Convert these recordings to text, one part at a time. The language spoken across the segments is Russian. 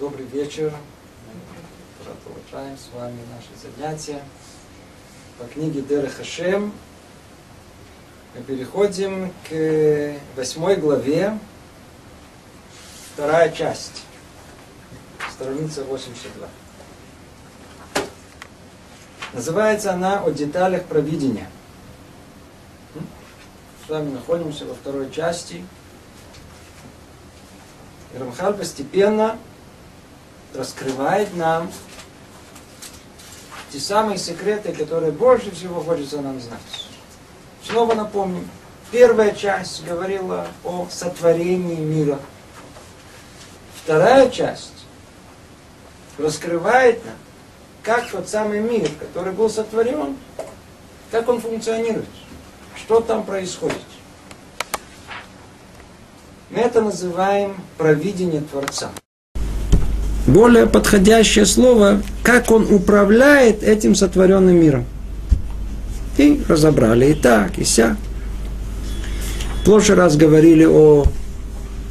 Добрый вечер. Мы продолжаем с вами наши занятия по книге Дер Хашем. Мы переходим к восьмой главе, вторая часть, страница 82. Называется она «О деталях провидения». С вами находимся во второй части. И постепенно раскрывает нам те самые секреты, которые больше всего хочется нам знать. Снова напомним, первая часть говорила о сотворении мира. Вторая часть раскрывает нам, как тот самый мир, который был сотворен, как он функционирует, что там происходит. Мы это называем провидение Творца более подходящее слово, как он управляет этим сотворенным миром. И разобрали и так, и ся. В прошлый раз говорили о,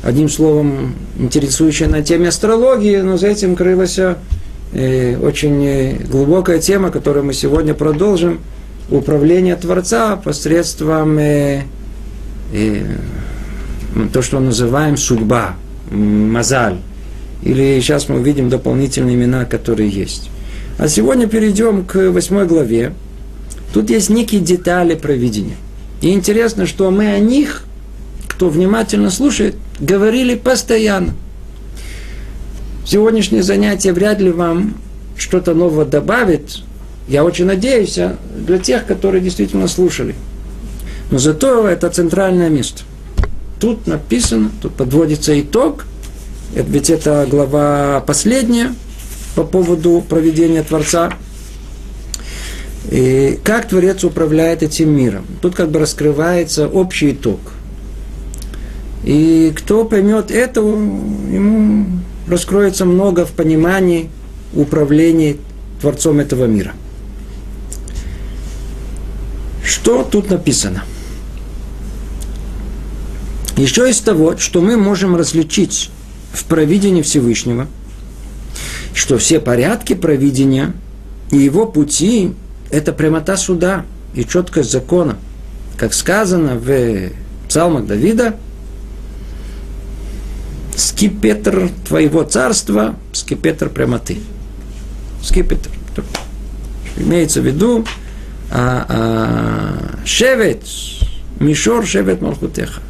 одним словом, интересующей на теме астрологии, но за этим крылась э, очень э, глубокая тема, которую мы сегодня продолжим. Управление Творца посредством э, э, то, что называем судьба, мазаль или сейчас мы увидим дополнительные имена, которые есть. А сегодня перейдем к восьмой главе. Тут есть некие детали проведения. И интересно, что мы о них, кто внимательно слушает, говорили постоянно. Сегодняшнее занятие вряд ли вам что-то новое добавит. Я очень надеюсь а для тех, которые действительно слушали. Но зато это центральное место. Тут написано, тут подводится итог – ведь это глава последняя по поводу проведения Творца. И как Творец управляет этим миром? Тут как бы раскрывается общий итог. И кто поймет это, ему раскроется много в понимании управления Творцом этого мира. Что тут написано? Еще из того, что мы можем различить в провидении Всевышнего, что все порядки провидения и его пути – это прямота суда и четкость закона. Как сказано в псалмах Давида, скипетр твоего царства, скипетр прямоты. Скипетр. Имеется в виду а, а, шевет, мишор шевет малхутеха.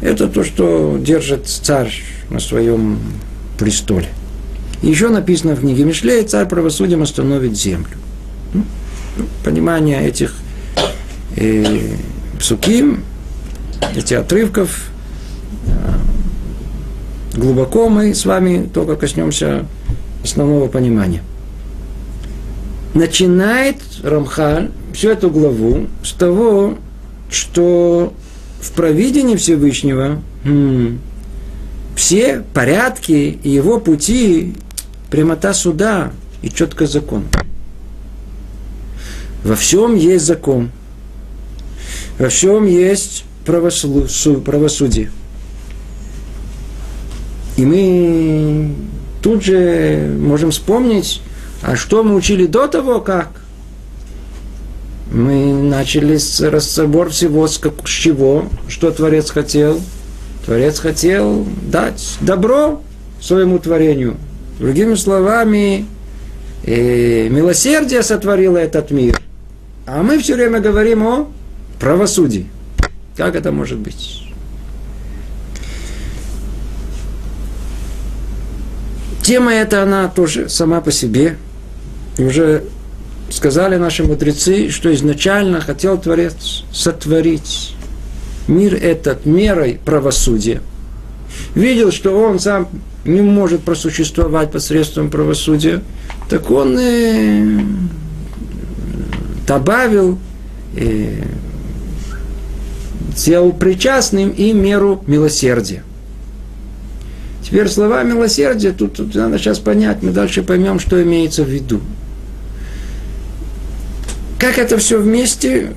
Это то, что держит царь на своем престоле. еще написано в книге Мишлей, царь правосудием остановит землю. Ну, ну, понимание этих э, псуким, этих отрывков, э, глубоко мы с вами только коснемся основного понимания. Начинает Рамхаль всю эту главу с того, что в провидении Всевышнего м- все порядки и его пути, прямота суда и четко закон. Во всем есть закон. Во всем есть правосудие. И мы тут же можем вспомнить, а что мы учили до того, как мы начали разбор всего, с чего, что Творец хотел – Творец хотел дать добро своему творению. Другими словами, э, милосердие сотворило этот мир. А мы все время говорим о правосудии. Как это может быть? Тема эта, она тоже сама по себе. И уже сказали наши мудрецы, что изначально хотел Творец сотворить мир этот мерой правосудия, видел, что он сам не может просуществовать посредством правосудия, так он э, добавил, э, сделал причастным и меру милосердия. Теперь слова милосердия, тут, тут надо сейчас понять, мы дальше поймем, что имеется в виду. Как это все вместе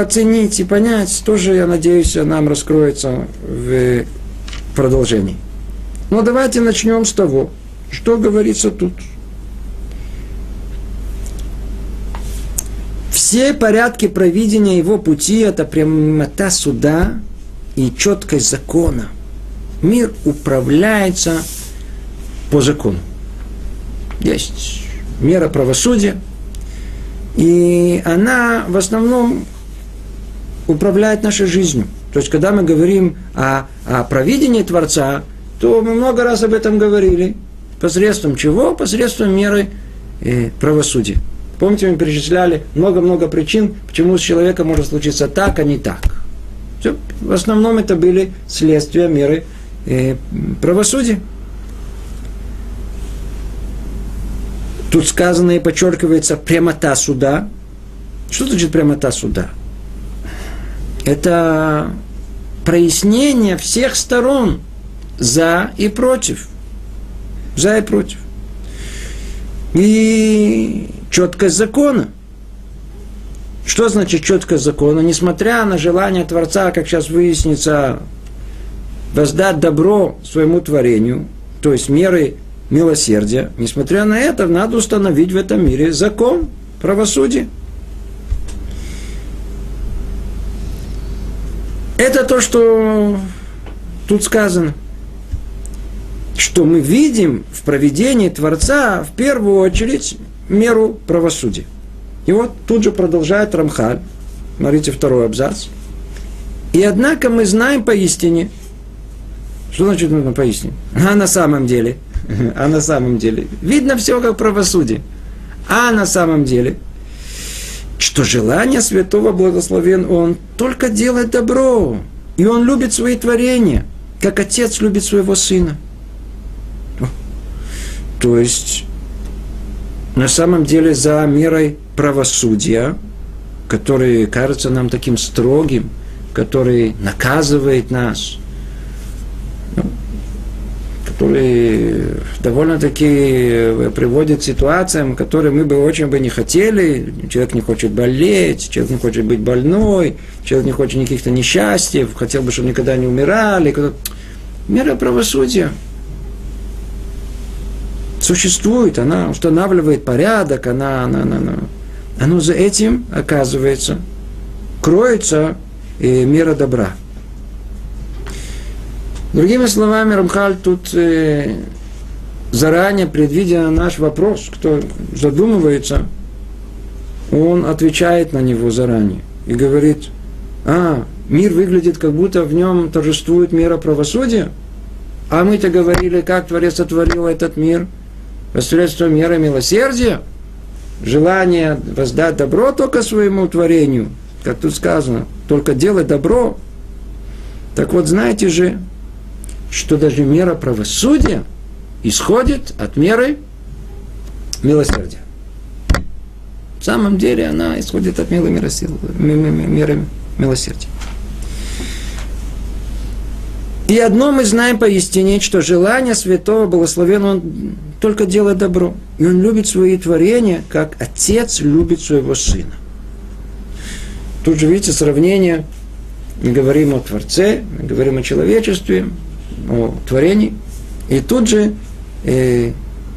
оценить и понять, тоже, я надеюсь, нам раскроется в продолжении. Но давайте начнем с того, что говорится тут. Все порядки проведения его пути – это прямота суда и четкость закона. Мир управляется по закону. Есть мера правосудия, и она в основном управляет нашей жизнью. То есть, когда мы говорим о, о провидении Творца, то мы много раз об этом говорили. Посредством чего? Посредством меры э, правосудия. Помните, мы перечисляли много-много причин, почему с человеком может случиться так, а не так. Все. В основном это были следствия меры э, правосудия. Тут сказано и подчеркивается прямота суда. Что значит прямота суда? Это прояснение всех сторон за и против. За и против. И четкость закона. Что значит четкость закона? Несмотря на желание Творца, как сейчас выяснится, воздать добро своему творению, то есть меры милосердия, несмотря на это, надо установить в этом мире закон, правосудие. Это то, что тут сказано. Что мы видим в проведении Творца в первую очередь меру правосудия. И вот тут же продолжает Рамхаль. Смотрите второй абзац. И однако мы знаем поистине, что значит нужно поистине? А на самом деле – А на самом деле, видно все как правосудие. А на самом деле, что желание святого благословен он только делает добро. И он любит свои творения, как отец любит своего сына. То есть, на самом деле, за мерой правосудия, который кажется нам таким строгим, который наказывает нас – который довольно-таки э, приводит к ситуациям, которые мы бы очень бы не хотели. Человек не хочет болеть, человек не хочет быть больной, человек не хочет никаких-то несчастьев, хотел бы, чтобы никогда не умирали. Мера правосудия существует, она устанавливает порядок, она, она, она, она. Оно за этим, оказывается, кроется и мера добра – Другими словами, Рамхаль тут э, заранее, предвидя наш вопрос, кто задумывается, он отвечает на него заранее и говорит, а, мир выглядит, как будто в нем торжествует мера правосудия, а мы-то говорили, как Творец сотворил этот мир посредством меры милосердия, желание воздать добро только своему творению, как тут сказано, только делать добро. Так вот, знаете же, что даже мера правосудия исходит от меры милосердия. В самом деле она исходит от меры, меры милосердия. И одно мы знаем поистине, что желание святого благословен он только делает добро. И он любит свои творения, как отец любит своего сына. Тут же видите сравнение. Мы говорим о Творце, мы говорим о человечестве, о творении. И тут же э,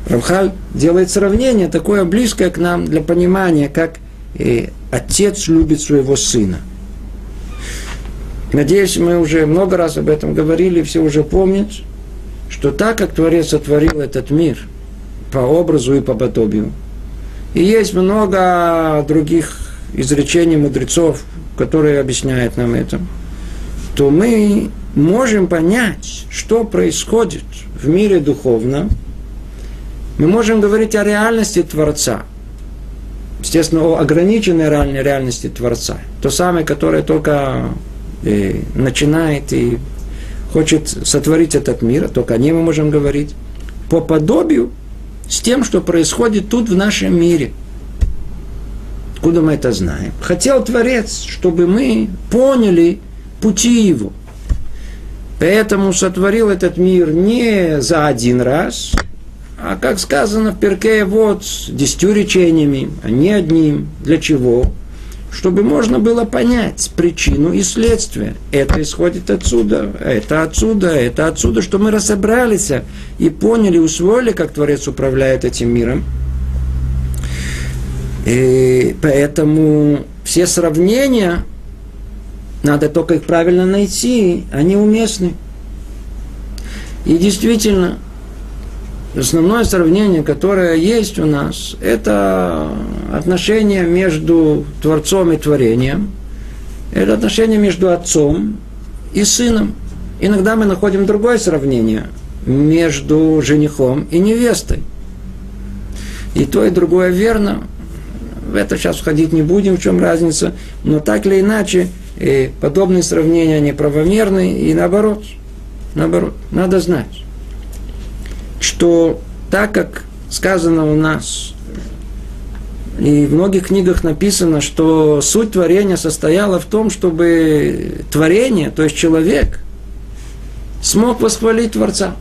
Рамхаль делает сравнение такое близкое к нам для понимания, как э, отец любит своего сына. Надеюсь, мы уже много раз об этом говорили, все уже помнят, что так как Творец сотворил этот мир по образу и по подобию, и есть много других изречений мудрецов, которые объясняют нам это, то мы можем понять, что происходит в мире духовном, мы можем говорить о реальности Творца. Естественно, о ограниченной реальной реальности Творца. То самое, которое только э, начинает и хочет сотворить этот мир, только о ней мы можем говорить. По подобию с тем, что происходит тут в нашем мире. Откуда мы это знаем? Хотел Творец, чтобы мы поняли пути его – Поэтому сотворил этот мир не за один раз, а, как сказано в Перке, вот, с десятью речениями, а не одним. Для чего? чтобы можно было понять причину и следствие. Это исходит отсюда, это отсюда, это отсюда, что мы разобрались и поняли, усвоили, как Творец управляет этим миром. И поэтому все сравнения, надо только их правильно найти, они уместны. И действительно, основное сравнение, которое есть у нас, это отношение между Творцом и Творением. Это отношение между Отцом и Сыном. Иногда мы находим другое сравнение между женихом и невестой. И то, и другое верно. В это сейчас входить не будем, в чем разница. Но так или иначе, и подобные сравнения, они правомерны, и наоборот. Наоборот, надо знать что так как сказано у нас, и в многих книгах написано, что суть творения состояла в том, чтобы творение, то есть человек, смог восхвалить Творца.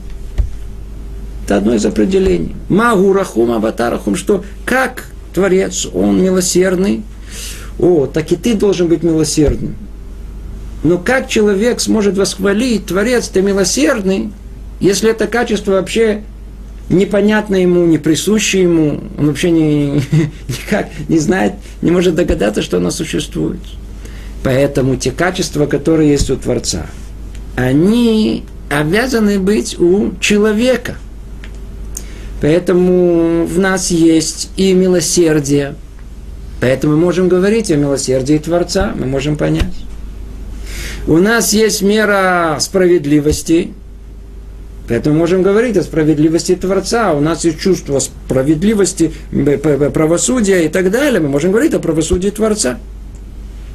Это одно из определений. Магу рахум абатарахум, что как Творец, он милосердный, о, так и ты должен быть милосердным. Но как человек сможет восхвалить, Творец, ты милосердный, если это качество вообще непонятно ему, не присуще ему, он вообще не, никак не знает, не может догадаться, что оно существует. Поэтому те качества, которые есть у Творца, они обязаны быть у человека. Поэтому в нас есть и милосердие. Поэтому мы можем говорить о милосердии Творца, мы можем понять. У нас есть мера справедливости – Поэтому можем говорить о справедливости Творца. У нас есть чувство справедливости, правосудия и так далее. Мы можем говорить о правосудии Творца.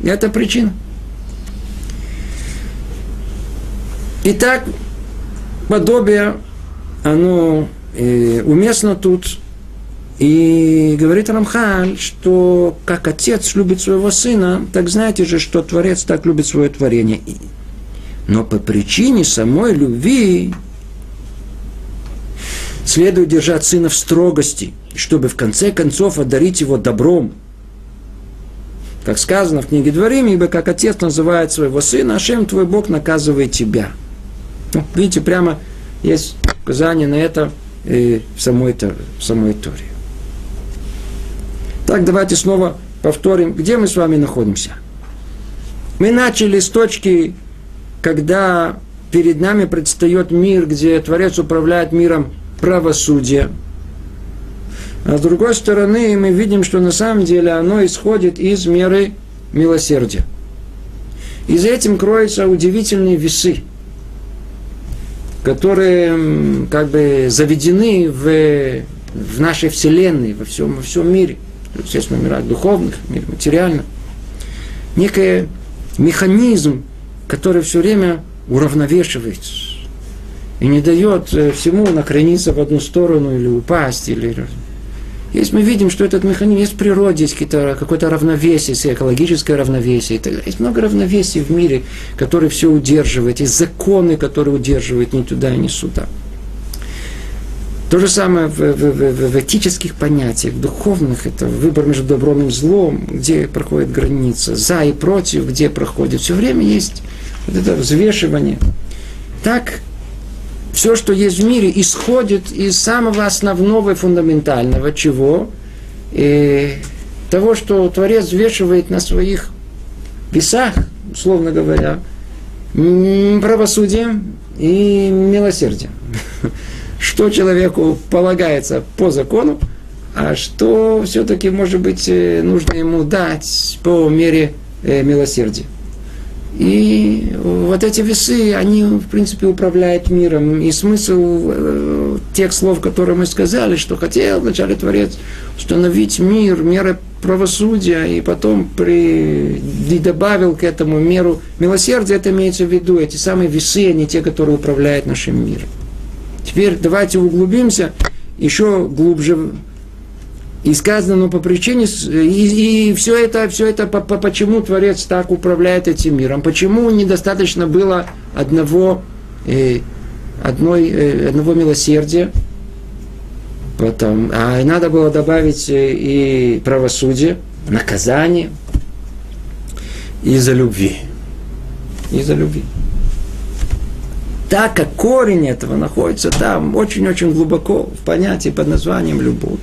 Это причина. Итак, подобие, оно э, уместно тут. И говорит Рамхаль, что как отец любит своего сына, так знаете же, что Творец так любит свое творение. Но по причине самой любви следует держать сына в строгости, чтобы в конце концов одарить его добром. Как сказано в книге Дворим, ибо как отец называет своего сына, Ашем твой Бог наказывает тебя. Ну, видите, прямо есть указание на это э, в, самой, в самой Торе. Так, давайте снова повторим, где мы с вами находимся. Мы начали с точки, когда перед нами предстает мир, где Творец управляет миром правосудия. А с другой стороны, мы видим, что на самом деле оно исходит из меры милосердия. И за этим кроются удивительные весы, которые как бы заведены в, в нашей Вселенной, во всем, во всем мире. Естественно, мирах духовных, мир материально. Некий механизм, который все время уравновешивается и не дает э, всему накрениться в одну сторону или упасть. Или... Есть мы видим, что этот механизм есть в природе, есть какое-то равновесие, экологическое равновесие. Есть много равновесий в мире, которые все удерживают, есть законы, которые удерживают ни туда, ни сюда. То же самое в, в, в, в этических понятиях, в духовных, это выбор между добром и злом, где проходит граница, за и против, где проходит. Все время есть вот это взвешивание. Так все, что есть в мире, исходит из самого основного и фундаментального, чего? И того, что Творец взвешивает на своих весах, условно говоря, правосудие и милосердие. Что человеку полагается по закону, а что все-таки, может быть, э, нужно ему дать по мере э, милосердия. И вот эти весы, они, в принципе, управляют миром. И смысл э, тех слов, которые мы сказали, что хотел вначале Творец установить мир, меры правосудия, и потом при... и добавил к этому меру милосердия, это имеется в виду, эти самые весы, они те, которые управляют нашим миром. Теперь давайте углубимся еще глубже и сказано, ну, по причине, и, и все это, все это, по, по, почему Творец так управляет этим миром, почему недостаточно было одного, э, одной, э, одного милосердия, потом, а надо было добавить э, и правосудие, наказание. из-за любви. Из-за любви. Так как корень этого находится там очень-очень глубоко в понятии под названием любовь,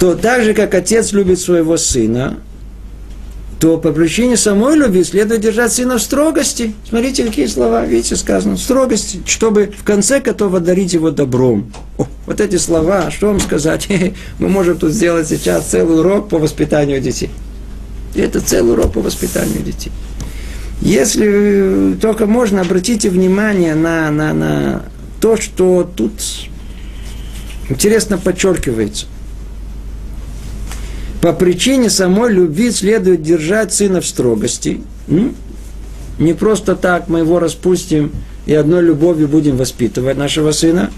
то так же, как отец любит своего сына, то по причине самой любви следует держать сына в строгости. Смотрите, какие слова, видите, сказано, в строгости, чтобы в конце готова дарить его добром. О, вот эти слова, что вам сказать? Мы можем тут сделать сейчас целый урок по воспитанию детей. И это целый урок по воспитанию детей. Если только можно, обратите внимание на, на, на то, что тут интересно подчеркивается. По причине самой любви следует держать сына в строгости. Не просто так мы его распустим и одной любовью будем воспитывать нашего сына.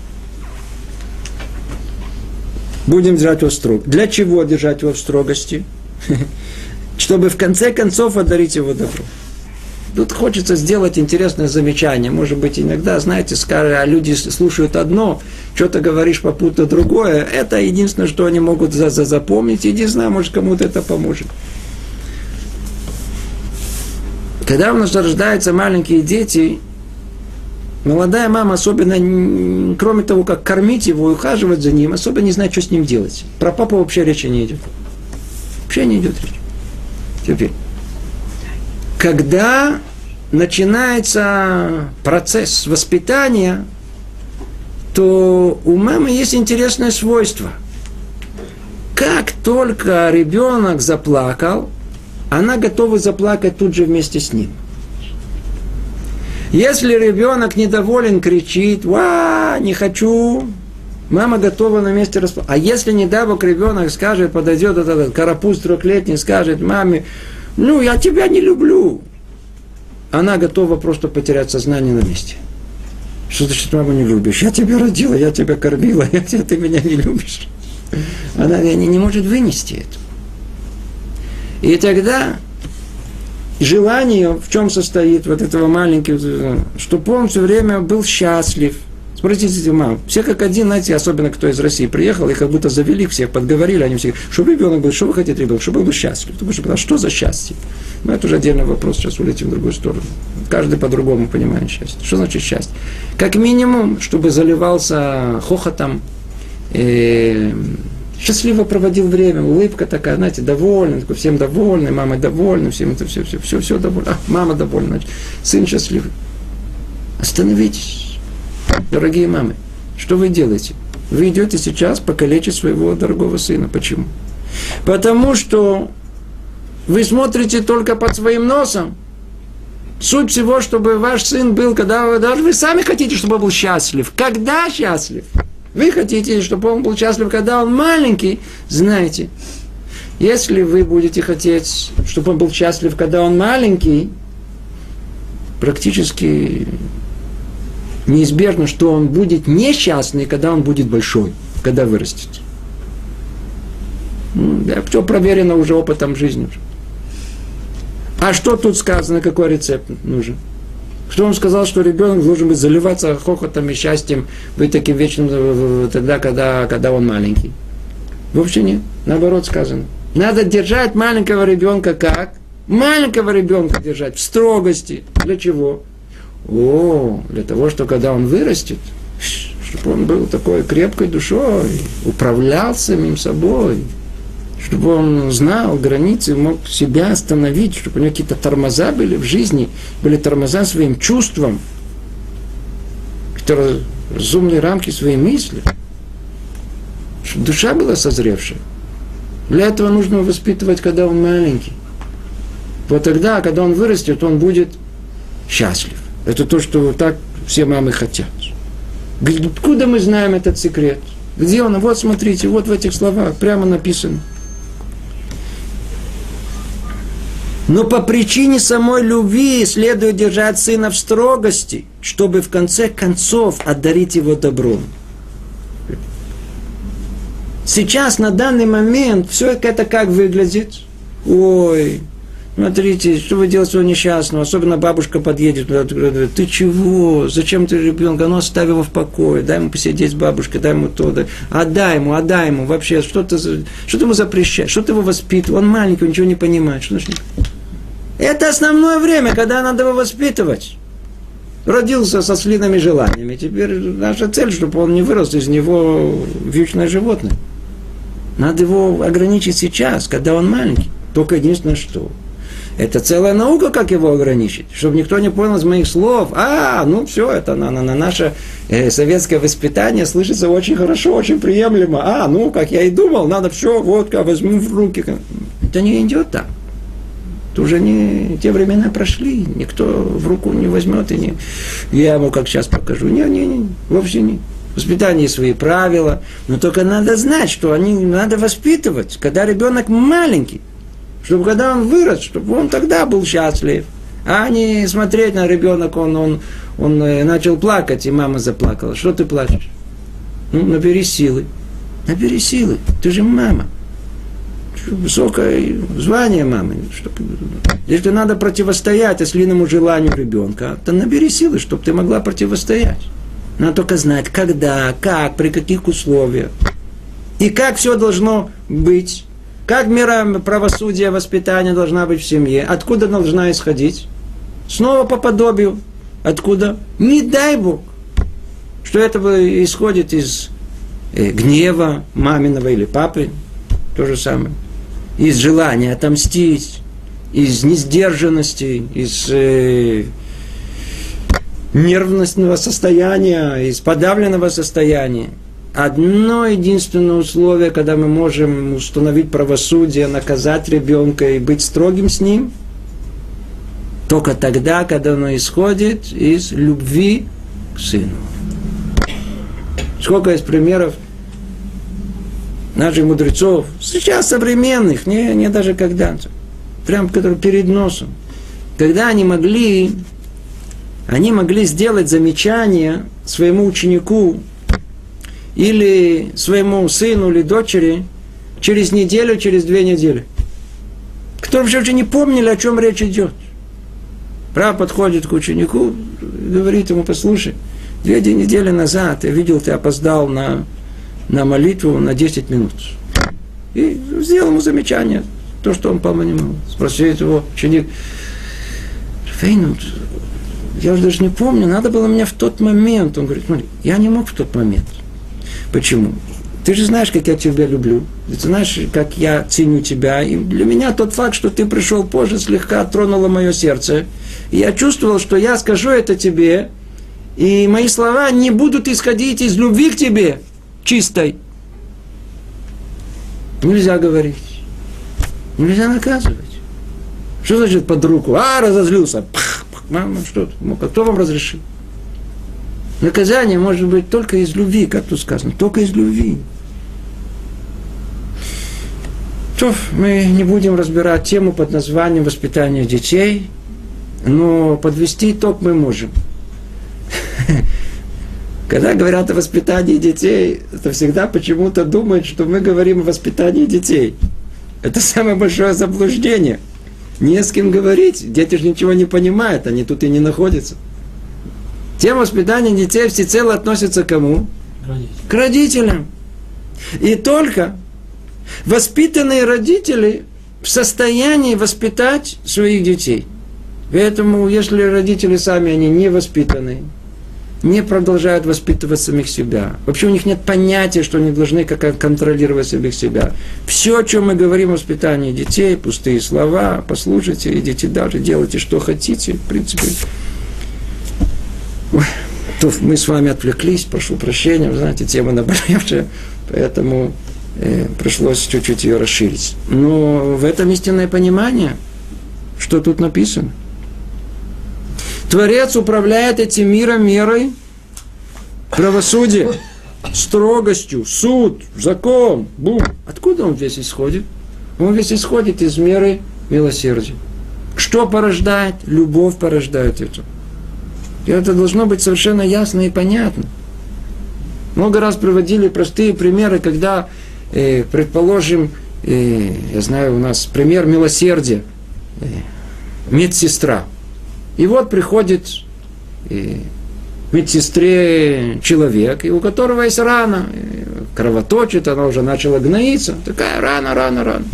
Будем держать его в строгости. Для чего держать его в строгости? Чтобы в конце концов одарить его добром. Тут хочется сделать интересное замечание. Может быть, иногда, знаете, скажут, а люди слушают одно, что-то говоришь попутно другое. Это единственное, что они могут за -за запомнить. Знаю, может, кому-то это поможет. Когда у нас рождаются маленькие дети, молодая мама особенно, кроме того, как кормить его и ухаживать за ним, особо не знает, что с ним делать. Про папу вообще речи не идет. Вообще не идет речь. Теперь когда начинается процесс воспитания, то у мамы есть интересное свойство. Как только ребенок заплакал, она готова заплакать тут же вместе с ним. Если ребенок недоволен, кричит, ва, не хочу, мама готова на месте расплакать. А если, не дай бог, ребенок скажет, подойдет этот карапуз трехлетний, скажет маме, ну, я тебя не люблю. Она готова просто потерять сознание на месте. Что значит, маму не любишь? Я тебя родила, я тебя кормила, я тебя, ты меня не любишь. Она не, не может вынести это. И тогда желание в чем состоит вот этого маленького, чтобы он все время был счастлив, Обратите внимание, все как один, знаете, особенно кто из России приехал, и как будто завели всех, подговорили, они все, чтобы ребенок был, что вы хотите ребенок, чтобы он был счастлив. Потому что, а что за счастье? Ну, это уже отдельный вопрос, сейчас улетим в другую сторону. Каждый по-другому понимает счастье. Что значит счастье? Как минимум, чтобы заливался хохотом, э, счастливо проводил время, улыбка такая, знаете, довольный, такой, всем довольный, мама довольна, всем это все, все, все, все довольно. А, мама довольна, значит, сын счастливый. Остановитесь Дорогие мамы, что вы делаете? Вы идете сейчас покалечить своего дорогого сына. Почему? Потому что вы смотрите только под своим носом. Суть всего, чтобы ваш сын был, когда вы, даже вы сами хотите, чтобы он был счастлив. Когда счастлив? Вы хотите, чтобы он был счастлив, когда он маленький. Знаете, если вы будете хотеть, чтобы он был счастлив, когда он маленький, практически неизбежно, что он будет несчастный, когда он будет большой, когда вырастет. Да, все проверено уже опытом жизни. А что тут сказано, какой рецепт нужен? Кто он сказал, что ребенок должен быть заливаться хохотом и счастьем, быть таким вечным э, тогда, когда, когда он маленький? Вообще нет. Наоборот сказано. Надо держать маленького ребенка как? Маленького ребенка держать в строгости. Для чего? О, для того, что когда он вырастет, чтобы он был такой крепкой душой, управлял самим собой, чтобы он знал границы, мог себя остановить, чтобы у него какие-то тормоза были в жизни, были тормоза своим чувствам, какие-то разумные рамки своей мысли, чтобы душа была созревшая. Для этого нужно воспитывать, когда он маленький. Вот тогда, когда он вырастет, он будет счастлив. Это то, что так все мамы хотят. Откуда мы знаем этот секрет? Где он? Вот смотрите, вот в этих словах прямо написано. Но по причине самой любви следует держать сына в строгости, чтобы в конце концов одарить его добром. Сейчас, на данный момент, все это как выглядит? Ой, Смотрите, что вы делаете своего несчастного? Особенно бабушка подъедет, говорит, ты чего? Зачем ты ребенка? Ну, оставь его в покое, дай ему посидеть с бабушкой, дай ему то, дай. отдай ему, отдай ему. Вообще, что ты, что ты ему запрещаешь? Что ты его воспитываешь? Он маленький, он ничего не понимает. Что значит? Это основное время, когда надо его воспитывать. Родился со слиными желаниями. Теперь наша цель, чтобы он не вырос из него вьючное животное. Надо его ограничить сейчас, когда он маленький. Только единственное что. Это целая наука, как его ограничить. Чтобы никто не понял из моих слов. А, ну все, это на, на, на наше э, советское воспитание слышится очень хорошо, очень приемлемо. А, ну, как я и думал, надо все, водка, возьму в руки. Это не идет так. Это уже не те времена прошли. Никто в руку не возьмет и не... Я ему как сейчас покажу. Не, не, не, вовсе не. Воспитание свои правила. Но только надо знать, что они надо воспитывать, когда ребенок маленький чтобы когда он вырос, чтобы он тогда был счастлив. А не смотреть на ребенок, он, он, он э, начал плакать, и мама заплакала. Что ты плачешь? Ну, набери силы. Набери силы. Ты же мама. Высокое звание мамы. Если надо противостоять ослиному желанию ребенка, то набери силы, чтобы ты могла противостоять. Надо только знать, когда, как, при каких условиях. И как все должно быть. Как мера правосудия, воспитания должна быть в семье? Откуда должна исходить? Снова по подобию. Откуда? Не дай Бог, что это исходит из э, гнева маминого или папы, то же самое, из желания отомстить, из несдержанности, из э, нервностного состояния, из подавленного состояния – одно единственное условие, когда мы можем установить правосудие, наказать ребенка и быть строгим с ним, только тогда, когда оно исходит из любви к сыну. Сколько есть примеров наших мудрецов, сейчас современных, не, не даже когда-то, прям которые перед носом, когда они могли, они могли сделать замечание своему ученику, или своему сыну или дочери через неделю, через две недели. Кто вообще уже не помнили, о чем речь идет. Прав подходит к ученику, говорит ему, послушай, две недели назад я видел, ты опоздал на, на молитву на 10 минут. И сделал ему замечание, то, что он понимал. Спросит его ученик, Фейнут, я уже даже не помню, надо было мне в тот момент. Он говорит, смотри, я не мог в тот момент. Почему? Ты же знаешь, как я тебя люблю. Ты знаешь, как я ценю тебя. И для меня тот факт, что ты пришел позже, слегка тронуло мое сердце. И я чувствовал, что я скажу это тебе, и мои слова не будут исходить из любви к тебе чистой. Нельзя говорить. Нельзя наказывать. Что значит под руку? А, разозлился. Мама, что? Кто вам разрешил? Наказание может быть только из любви, как тут сказано, только из любви. То мы не будем разбирать тему под названием воспитания детей, но подвести итог мы можем. Когда говорят о воспитании детей, это всегда почему-то думают, что мы говорим о воспитании детей. Это самое большое заблуждение. Не с кем говорить, дети же ничего не понимают, они тут и не находятся. Тема воспитания детей всецело относится к кому? К родителям. И только воспитанные родители в состоянии воспитать своих детей. Поэтому, если родители сами, они не воспитаны, не продолжают воспитывать самих себя. Вообще у них нет понятия, что они должны как контролировать самих себя. Все, о чем мы говорим о воспитании детей, пустые слова, послушайте, идите дальше, делайте, что хотите. В принципе, то мы с вами отвлеклись, прошу прощения, вы знаете, тема наболевшая, поэтому э, пришлось чуть-чуть ее расширить. Но в этом истинное понимание, что тут написано. Творец управляет этим миром мерой правосудия, строгостью, суд, закон, бум. Откуда он весь исходит? Он весь исходит из меры милосердия. Что порождает? Любовь порождает это. И это должно быть совершенно ясно и понятно. Много раз приводили простые примеры, когда, э, предположим, э, я знаю, у нас пример милосердия, э, медсестра. И вот приходит э, медсестре человек, и у которого есть рана, э, кровоточит, она уже начала гноиться, такая рана, рана, рана.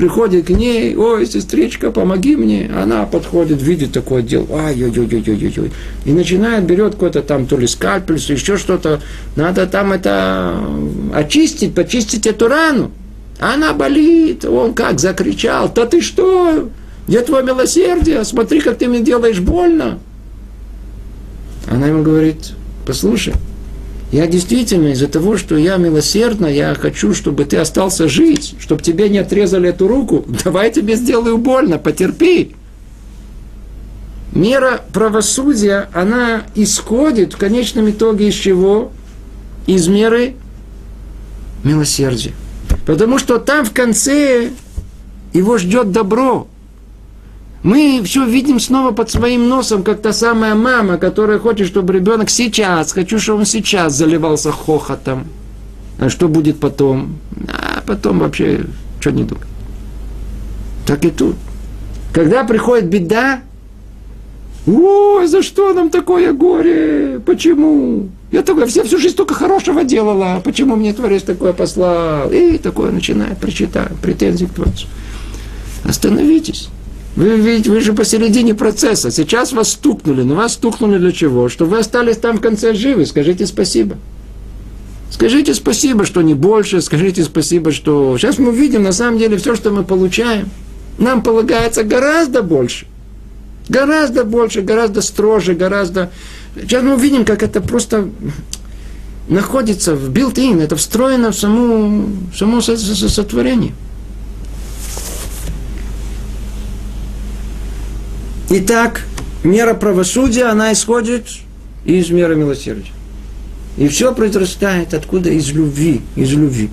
Приходит к ней, ой, сестричка, помоги мне. Она подходит, видит такое дело, ай-ой-ой-ой-ой-ой. И начинает, берет какой-то там то ли скальпель, еще что-то. Надо там это очистить, почистить эту рану. Она болит, он как закричал, да ты что? Где твое милосердие? Смотри, как ты мне делаешь больно. Она ему говорит, послушай, я действительно из-за того, что я милосердна, я хочу, чтобы ты остался жить, чтобы тебе не отрезали эту руку. Давай я тебе сделаю больно, потерпи. Мера правосудия, она исходит в конечном итоге из чего? Из меры милосердия. Потому что там в конце его ждет добро. Мы все видим снова под своим носом, как та самая мама, которая хочет, чтобы ребенок сейчас, хочу, чтобы он сейчас заливался хохотом. А что будет потом? А потом вообще, что не думаю. Так и тут. Когда приходит беда, ой, за что нам такое горе? Почему? Я такой, все всю жизнь только хорошего делала. Почему мне Творец такое послал? И такое начинает прочитать, претензии к Творцу. Остановитесь. Вы ведь вы же посередине процесса. Сейчас вас стукнули. Но вас стукнули для чего? Чтобы вы остались там в конце живы. Скажите спасибо. Скажите спасибо, что не больше. Скажите спасибо, что... Сейчас мы увидим, на самом деле, все, что мы получаем, нам полагается гораздо больше. Гораздо больше, гораздо строже, гораздо... Сейчас мы увидим, как это просто находится в built-in, это встроено в само, в само сотворение. Итак, мера правосудия, она исходит из меры милосердия. И все произрастает откуда? Из любви, из любви.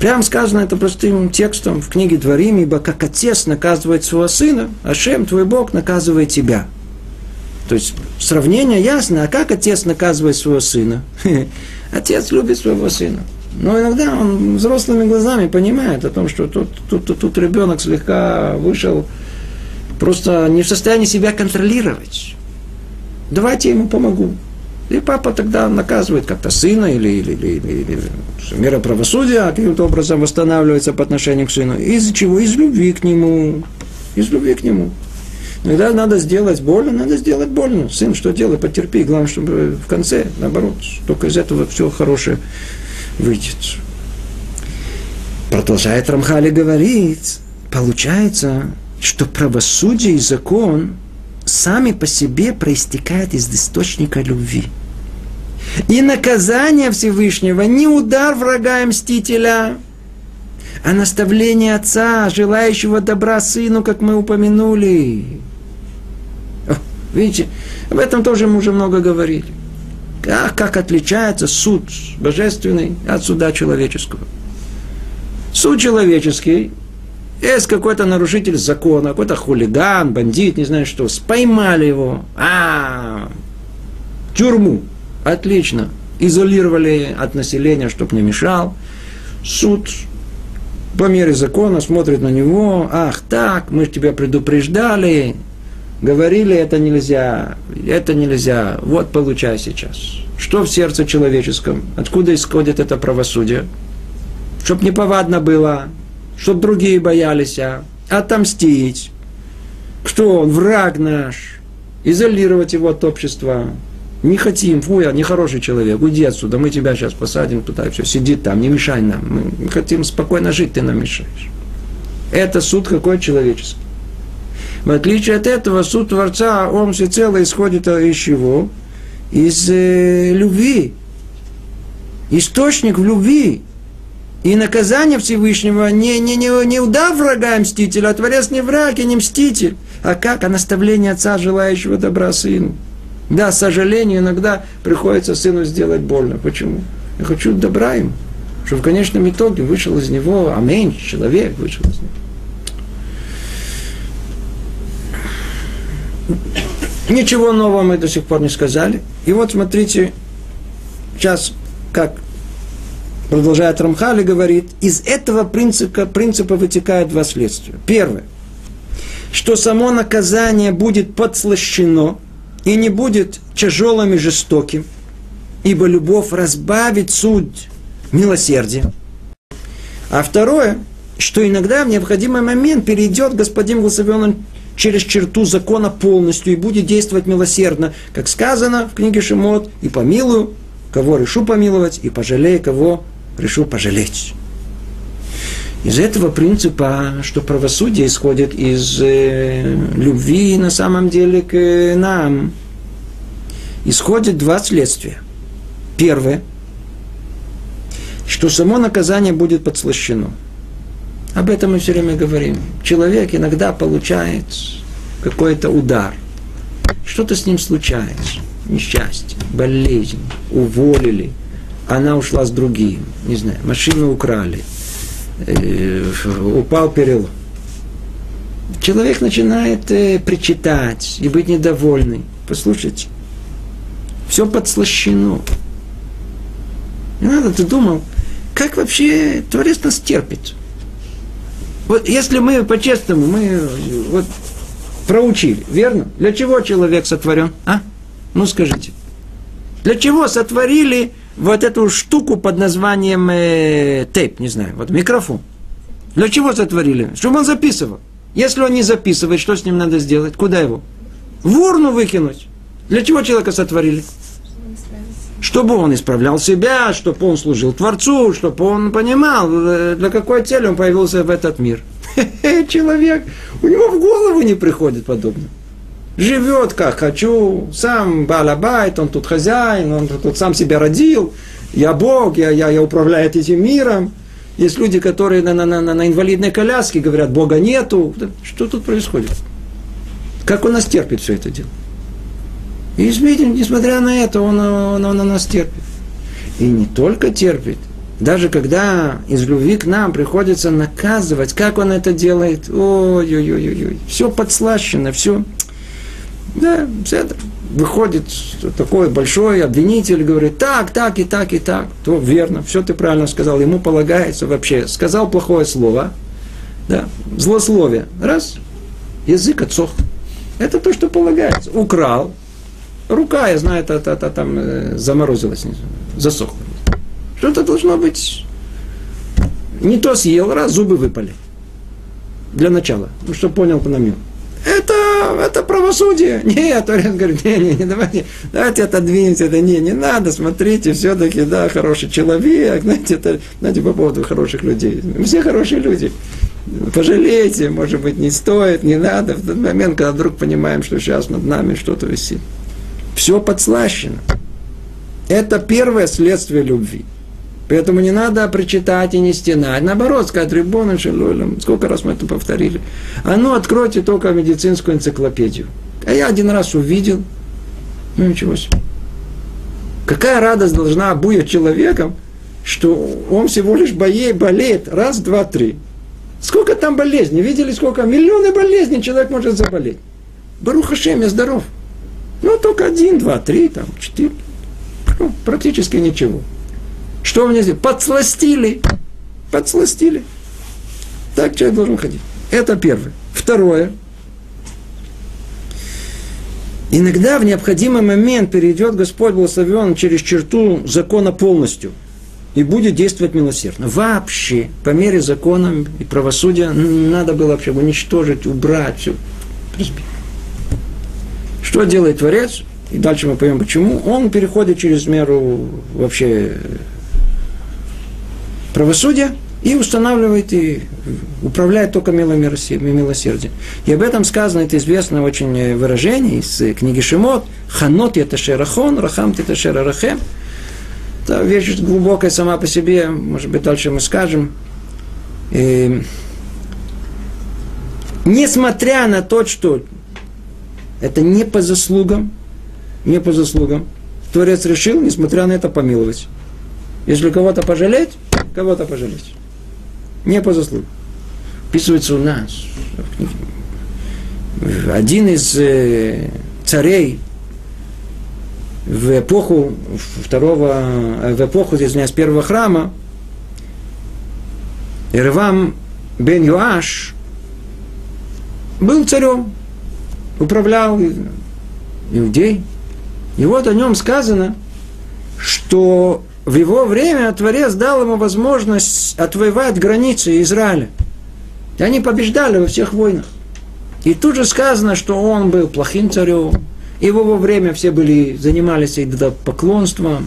Прямо сказано это простым текстом в книге Дворим, ибо как отец наказывает своего сына, а Шем, твой Бог, наказывает тебя. То есть сравнение ясно, а как отец наказывает своего сына? Отец любит своего сына. Но иногда он взрослыми глазами понимает о том, что тут, тут, тут, тут ребенок слегка вышел просто не в состоянии себя контролировать. Давайте я ему помогу. И папа тогда наказывает как-то сына или, или, или, или, или мера правосудия каким-то образом восстанавливается по отношению к сыну. Из-за чего? Из любви к нему. Из любви к нему. Иногда надо сделать больно, надо сделать больно. Сын, что делай, потерпи. Главное, чтобы в конце, наоборот, только из этого все хорошее выйдет. Продолжает Рамхали говорить, получается, что правосудие и закон сами по себе проистекают из источника любви. И наказание Всевышнего не удар врага и мстителя, а наставление отца, желающего добра сыну, как мы упомянули. О, видите, об этом тоже мы уже много говорили. Как, как отличается суд божественный от суда человеческого. Суд человеческий есть какой-то нарушитель закона, какой-то хулиган, бандит, не знаю что, споймали его, а, тюрьму, отлично, изолировали от населения, чтобы не мешал. Суд по мере закона смотрит на него, ах так, мы же тебя предупреждали, говорили, это нельзя, это нельзя, вот получай сейчас. Что в сердце человеческом? Откуда исходит это правосудие? Чтоб неповадно было, чтобы другие боялись, а отомстить. Кто он? Враг наш. Изолировать его от общества. Не хотим, фу, я нехороший человек, уйди отсюда, мы тебя сейчас посадим туда, все, сиди там, не мешай нам. Мы хотим спокойно жить, ты нам мешаешь. Это суд какой человеческий. В отличие от этого, суд Творца, он всецело исходит из чего? Из э, любви. Источник в любви. И наказание Всевышнего не, не, не, не удав врага мстителя, а Творец не враг и не мститель. А как? А наставление отца, желающего добра сыну. Да, с сожалению, иногда приходится сыну сделать больно. Почему? Я хочу добра ему. Чтобы в конечном итоге вышел из него амень, человек вышел из него. Ничего нового мы до сих пор не сказали. И вот смотрите, сейчас как продолжает Рамхали, говорит, из этого принципа, принципа вытекают два следствия. Первое, что само наказание будет подслащено и не будет тяжелым и жестоким, ибо любовь разбавит суть милосердия. А второе, что иногда в необходимый момент перейдет господин благословен через черту закона полностью и будет действовать милосердно, как сказано в книге Шимот, и помилую, кого решу помиловать, и пожалею, кого решу пожалеть. Из этого принципа, что правосудие исходит из э, любви на самом деле к нам, исходит два следствия. Первое, что само наказание будет подслащено – об этом мы все время говорим. Человек иногда получает какой-то удар. Что-то с ним случается. Несчастье, болезнь, уволили. Она ушла с другим. Не знаю, машину украли. Э, упал перелом. Человек начинает э, причитать и быть недовольный. Послушайте, все подслащено. Не надо, ты думал, как вообще Творец нас терпит? Вот если мы по-честному, мы вот проучили, верно? Для чего человек сотворен? А? Ну скажите. Для чего сотворили вот эту штуку под названием э, тейп, не знаю, вот микрофон? Для чего сотворили? Чтобы он записывал. Если он не записывает, что с ним надо сделать? Куда его? В урну выкинуть. Для чего человека сотворили? чтобы он исправлял себя, чтобы он служил Творцу, чтобы он понимал, э, для какой цели он появился в этот мир. Человек, у него в голову не приходит подобное. Живет как хочу, сам балабайт, он тут хозяин, он тут сам себя родил, я Бог, я, я, я управляю этим миром. Есть люди, которые на, на, на, на инвалидной коляске говорят, Бога нету. Что тут происходит? Как он нас терпит все это дело? И видим, несмотря на это, он, он, он, он нас терпит. И не только терпит, даже когда из любви к нам приходится наказывать, как он это делает, ой-ой-ой-ой, все подслащено, все, да, это. Выходит такой большой обвинитель, говорит, так, так и так и так, то верно, все ты правильно сказал, ему полагается вообще, сказал плохое слово, да, злословие, раз, язык отсох. Это то, что полагается. Украл, рука, я знаю, это, это, это там э, заморозилась, засохла. Что-то должно быть. Не то съел, раз зубы выпали. Для начала. Ну, что понял по намеку. Это, это правосудие. Нет, Орен говорит, не, не, не, давайте, давайте отодвинемся, это не, не надо, смотрите, все-таки, да, хороший человек, знаете, это, знаете, по поводу хороших людей. Все хорошие люди. Пожалейте, может быть, не стоит, не надо. В тот момент, когда вдруг понимаем, что сейчас над нами что-то висит. Все подслащено. Это первое следствие любви. Поэтому не надо прочитать и не стенать. Наоборот, сказать, Рибон Шелулем, сколько раз мы это повторили. А ну, откройте только медицинскую энциклопедию. А я один раз увидел, ну ничего себе. Какая радость должна быть человеком, что он всего лишь болеет, болеет раз, два, три. Сколько там болезней? Видели, сколько? Миллионы болезней человек может заболеть. Баруха Шем, я здоров. Ну, только один, два, три, там, четыре. Ну, практически ничего. Что мне здесь? Подсластили. Подсластили. Так человек должен ходить. Это первое. Второе. Иногда в необходимый момент перейдет Господь благословен через черту закона полностью и будет действовать милосердно. Вообще, по мере закона и правосудия, надо было вообще уничтожить, убрать все. Что делает Творец? И дальше мы поймем почему. Он переходит через меру вообще правосудия и устанавливает и управляет только милосердием. И об этом сказано, это известное очень выражение из книги Шимот. Ханот это шерахон, рахам это шерарахем. Это вещь глубокая сама по себе, может быть, дальше мы скажем. И, несмотря на то, что это не по заслугам, не по заслугам, Творец решил, несмотря на это, помиловать. Если кого-то пожалеть, кого-то пожалеть. Не по заслугам. Описывается у нас. Один из э, царей в эпоху второго, э, в эпоху, извиняюсь, первого храма, Ирвам бен Юаш был царем, управлял иудей. И вот о нем сказано, что в его время Творец дал ему возможность отвоевать границы Израиля. И они побеждали во всех войнах. И тут же сказано, что он был плохим царем. Его во время все были, занимались идолопоклонством.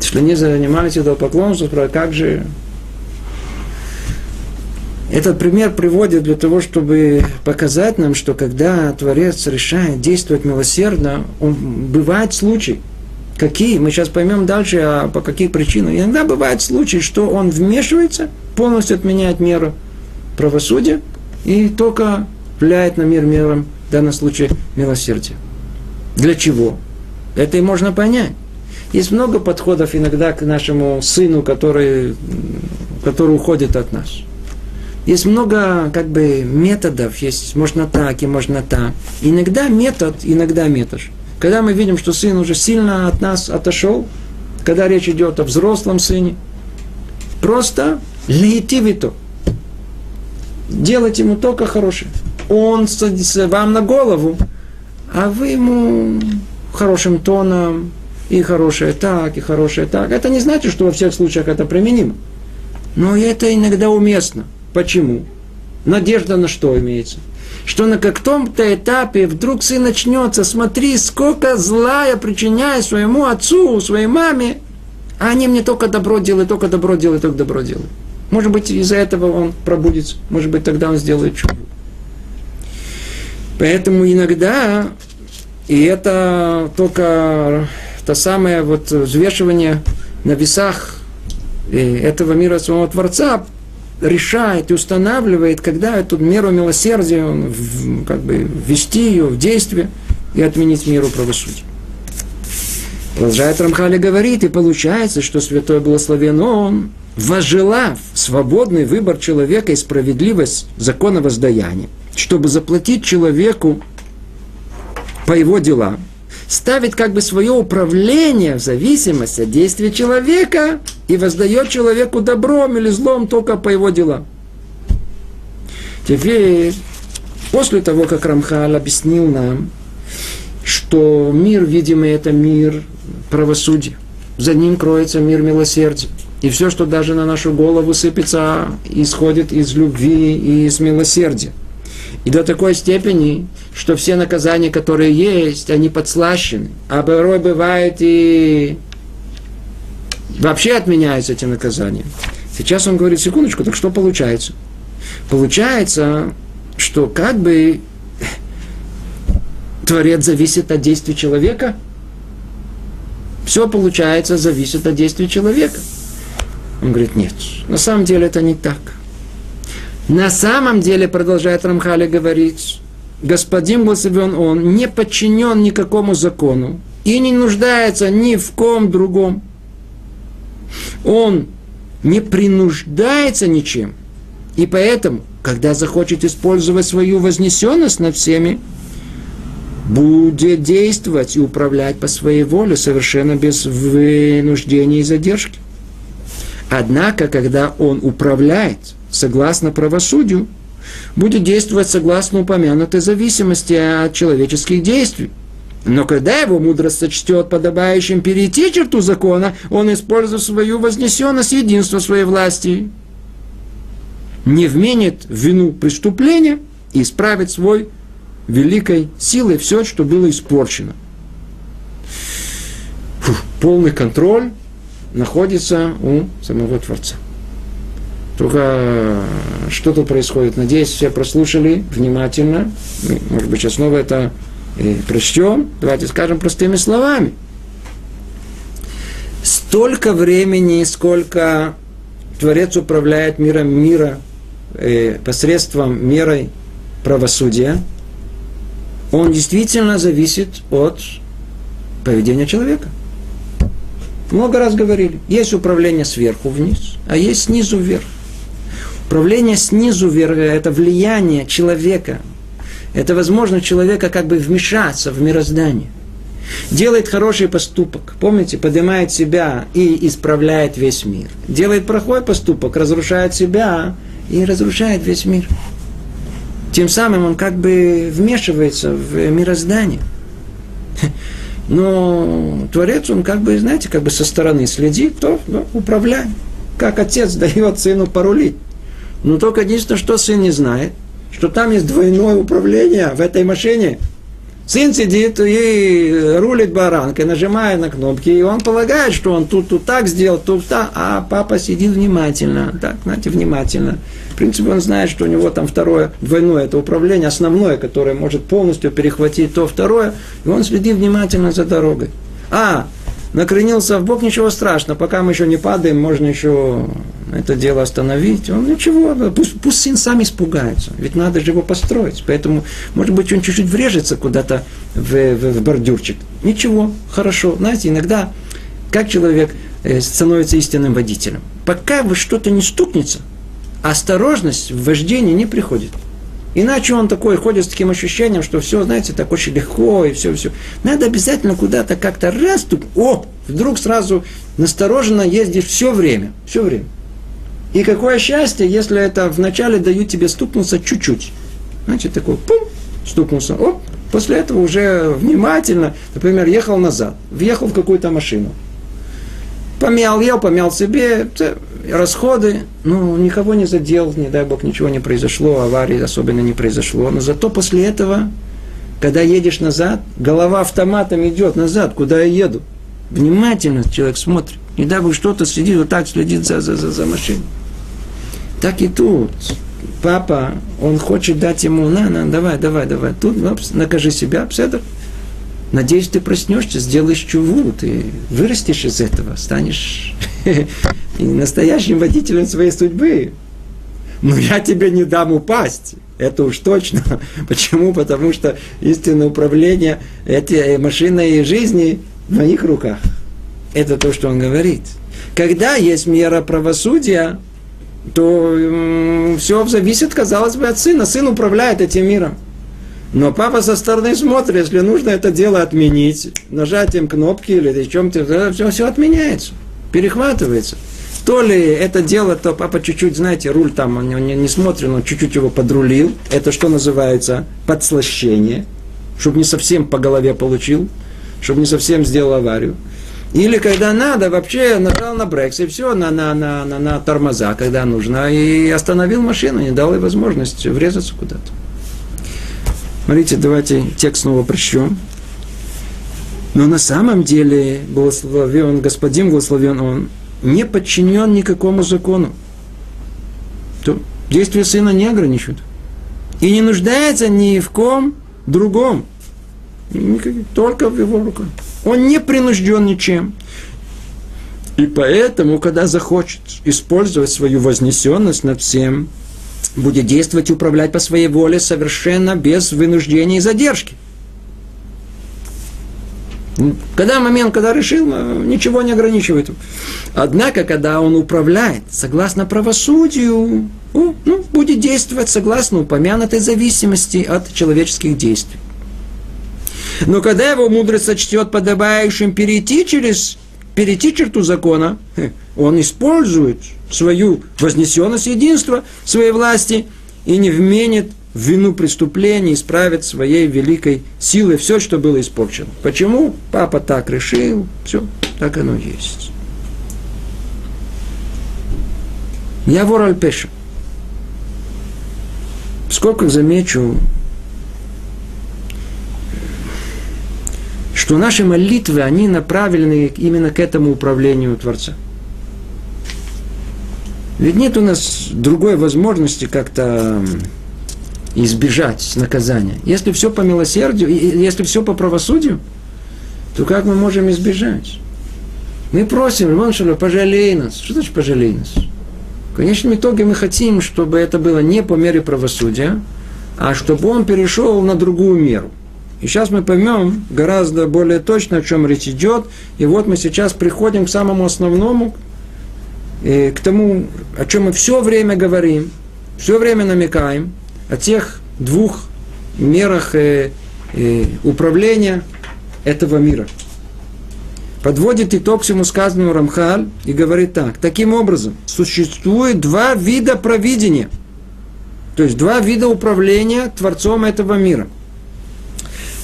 Что они занимались идолопоклонством, как же этот пример приводит для того, чтобы показать нам, что когда Творец решает действовать милосердно, он, бывает случай, какие, мы сейчас поймем дальше, а по каких причинам. Иногда бывает случай, что он вмешивается, полностью отменяет меру правосудия и только влияет на мир миром, в данном случае милосердия. Для чего? Это и можно понять. Есть много подходов иногда к нашему сыну, который, который уходит от нас. Есть много как бы методов, есть можно так и можно так. Иногда метод, иногда метод. Когда мы видим, что сын уже сильно от нас отошел, когда речь идет о взрослом сыне, просто лейтивито. Делать ему только хорошее. Он садится вам на голову, а вы ему хорошим тоном, и хорошее так, и хорошее так. Это не значит, что во всех случаях это применимо. Но это иногда уместно – Почему? Надежда на что имеется? Что на каком-то этапе вдруг сын начнется, смотри, сколько зла я причиняю своему отцу, своей маме, а они мне только добро делают, только добро делают, только добро делают. Может быть, из-за этого он пробудится, может быть, тогда он сделает чудо. Поэтому иногда, и это только то самое вот взвешивание на весах э, этого мира самого Творца решает и устанавливает, когда эту меру милосердия, он, как бы, ввести ее в действие и отменить меру правосудия. Продолжает Рамхали говорит, и получается, что Святой Благословен Он, возжелав свободный выбор человека и справедливость закона воздаяния, чтобы заплатить человеку по его делам, ставит как бы свое управление в зависимости от действия человека и воздает человеку добром или злом только по его делам. Теперь, после того, как Рамхал объяснил нам, что мир, видимый, это мир правосудия, за ним кроется мир милосердия. И все, что даже на нашу голову сыпется, исходит из любви и из милосердия. И до такой степени, что все наказания, которые есть, они подслащены. А порой бывает и вообще отменяются эти наказания. Сейчас он говорит, секундочку, так что получается? Получается, что как бы Творец зависит от действий человека. Все, получается, зависит от действий человека. Он говорит, нет, на самом деле это не так. На самом деле, продолжает Рамхали говорить, господин благословен он, не подчинен никакому закону и не нуждается ни в ком другом. Он не принуждается ничем. И поэтому, когда захочет использовать свою вознесенность над всеми, будет действовать и управлять по своей воле, совершенно без вынуждения и задержки. Однако, когда он управляет согласно правосудию, будет действовать согласно упомянутой зависимости от человеческих действий. Но когда его мудрость сочтет подобающим перейти черту закона, он использует свою вознесенность единство своей власти, не вменит в вину преступления и исправит свой великой силой все, что было испорчено. Фух, полный контроль находится у самого Творца. Только что-то происходит. Надеюсь, все прослушали внимательно. Может быть, сейчас снова это и прочтем. Давайте скажем простыми словами. Столько времени, сколько Творец управляет миром мира э, посредством мерой правосудия, он действительно зависит от поведения человека. Много раз говорили. Есть управление сверху вниз, а есть снизу вверх. Управление снизу это влияние человека. Это возможность человека как бы вмешаться в мироздание. Делает хороший поступок. Помните, поднимает себя и исправляет весь мир. Делает плохой поступок, разрушает себя и разрушает весь мир. Тем самым он как бы вмешивается в мироздание. Но Творец, он как бы, знаете, как бы со стороны следит, то ну, управляет. Как отец дает сыну порулить. Но только единственное, что сын не знает, что там есть двойное управление в этой машине. Сын сидит и рулит баранкой, нажимая на кнопки, и он полагает, что он тут, тут так сделал, тут так, а папа сидит внимательно, так, знаете, внимательно. В принципе, он знает, что у него там второе, двойное, это управление, основное, которое может полностью перехватить то второе, и он следит внимательно за дорогой. А, накренился в бок, ничего страшного, пока мы еще не падаем, можно еще это дело остановить. Он ничего, пусть, пусть сын сам испугается, ведь надо же его построить. Поэтому, может быть, он чуть-чуть врежется куда-то в, в, в бордюрчик. Ничего, хорошо. Знаете, иногда, как человек э, становится истинным водителем? Пока вы что-то не стукнется, осторожность в вождении не приходит. Иначе он такой ходит с таким ощущением, что все, знаете, так очень легко и все, все. Надо обязательно куда-то как-то раз, тут, о, вдруг сразу настороженно ездишь все время, все время. И какое счастье, если это вначале дают тебе стукнуться чуть-чуть. Значит, такой, пум, стукнулся, оп, после этого уже внимательно, например, ехал назад, въехал в какую-то машину. Помял, ел, помял себе, расходы, ну, никого не задел, не дай бог, ничего не произошло, аварии особенно не произошло. Но зато после этого, когда едешь назад, голова автоматом идет назад, куда я еду. Внимательно человек смотрит. Не дай бог что-то сидит, вот так следит за, за, за, за машиной. Так и тут. Папа, он хочет дать ему, на, на, давай, давай, давай. Тут, опс, накажи себя, пседр. Надеюсь, ты проснешься, сделаешь чуву, ты вырастешь из этого, станешь настоящим водителем своей судьбы. Но я тебе не дам упасть. Это уж точно. Почему? Потому что истинное управление этой машиной жизни в моих руках. Это то, что он говорит. Когда есть мера правосудия, то э, все зависит, казалось бы, от сына. Сын управляет этим миром. Но папа со стороны смотрит, если нужно это дело отменить, нажатием кнопки или чем-то, все, все отменяется, перехватывается. То ли это дело, то папа чуть-чуть, знаете, руль там он не, не смотрит, он чуть-чуть его подрулил. Это что называется подслащение, чтобы не совсем по голове получил, чтобы не совсем сделал аварию. Или когда надо, вообще нажал на брекс и все, на, на, на, на, на тормоза, когда нужно, и остановил машину, не дал ей возможность врезаться куда-то. Смотрите, давайте текст снова прочтем. Но на самом деле благословен Господин, благословен Он, не подчинен никакому закону. То действия сына не ограничивают. И не нуждается ни в ком другом. Только в его руках. Он не принужден ничем. И поэтому, когда захочет использовать свою вознесенность над всем, будет действовать и управлять по своей воле совершенно без вынуждения и задержки. Когда момент, когда решил, ничего не ограничивает. Однако, когда он управляет согласно правосудию, ну, будет действовать согласно упомянутой зависимости от человеческих действий. Но когда его мудрость сочтет подобающим перейти через перейти черту закона, он использует свою вознесенность единства своей власти и не вменит в вину преступления, исправит своей великой силой все, что было испорчено. Почему? Папа так решил, все, так оно есть. Я вор Альпеша. Сколько замечу, что наши молитвы, они направлены именно к этому управлению Творца. Ведь нет у нас другой возможности как-то избежать наказания. Если все по милосердию, если все по правосудию, то как мы можем избежать? Мы просим, Иван пожалей нас. Что значит пожалей нас? В конечном итоге мы хотим, чтобы это было не по мере правосудия, а чтобы он перешел на другую меру. И сейчас мы поймем гораздо более точно, о чем речь идет. И вот мы сейчас приходим к самому основному, и к тому, о чем мы все время говорим, все время намекаем, о тех двух мерах э, э, управления этого мира. Подводит итог всему сказанному Рамхаль и говорит так. Таким образом, существует два вида провидения. То есть два вида управления Творцом этого мира –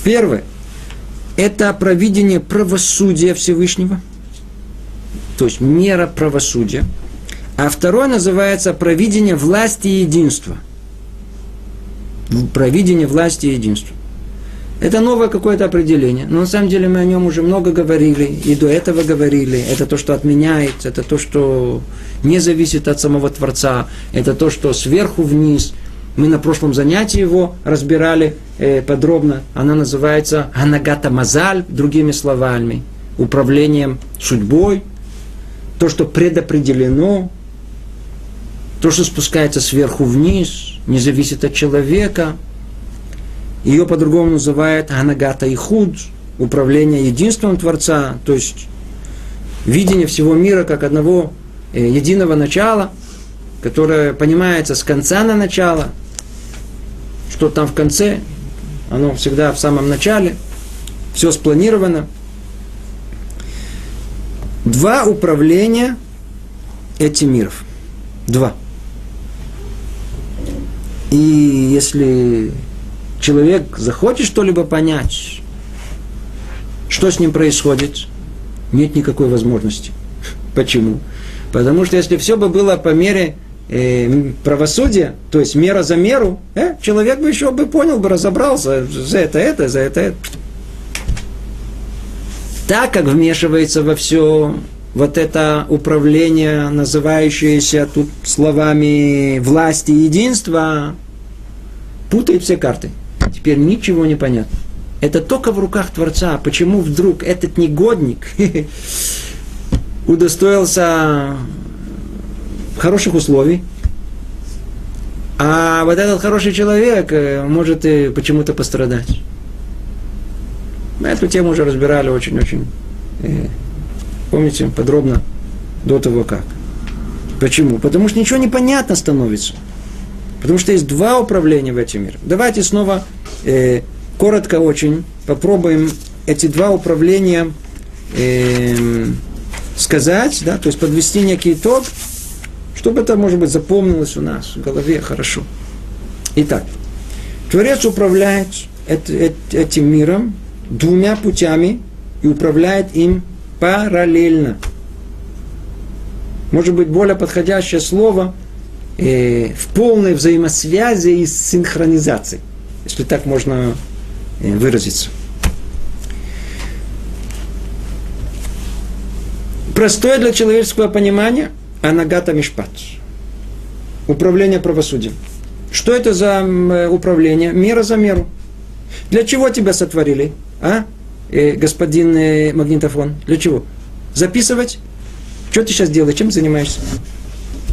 Первое – это провидение правосудия Всевышнего, то есть мера правосудия. А второй называется провидение власти и единства. Провидение власти и единства. Это новое какое-то определение. Но на самом деле мы о нем уже много говорили, и до этого говорили. Это то, что отменяется, это то, что не зависит от самого Творца, это то, что сверху вниз. Мы на прошлом занятии его разбирали э, подробно. Она называется Анагата Мазаль, другими словами, управлением судьбой, то, что предопределено, то, что спускается сверху вниз, не зависит от человека – ее по-другому называют Анагата и Худ, управление единством Творца, то есть видение всего мира как одного э, единого начала, которое понимается с конца на начало, что там в конце, оно всегда в самом начале, все спланировано. Два управления этих миров. Два. И если человек захочет что-либо понять, что с ним происходит, нет никакой возможности. Почему? Потому что если все бы было по мере э, правосудия, то есть мера за меру, э, человек бы еще бы понял, бы разобрался, за это это, за это это. Так как вмешивается во все вот это управление, называющееся тут словами власти единства, путает все карты – Теперь ничего не понятно. Это только в руках Творца. Почему вдруг этот негодник удостоился хороших условий, а вот этот хороший человек э, может и почему-то пострадать. Мы эту тему уже разбирали очень-очень, э, помните, подробно до того как. Почему? Потому что ничего не понятно становится. Потому что есть два управления в этом мире. Давайте снова э, коротко очень попробуем эти два управления э, сказать, да, то есть подвести некий итог, чтобы это, может быть, запомнилось у нас в голове хорошо. Итак, Творец управляет этим миром двумя путями и управляет им параллельно. Может быть, более подходящее слово э, в полной взаимосвязи и синхронизации если так можно э, выразиться. Простое для человеческого понимания анагата мишпат. Управление правосудием. Что это за э, управление? Мера за меру. Для чего тебя сотворили, а, э, господин э, магнитофон? Для чего? Записывать? Что ты сейчас делаешь? Чем занимаешься?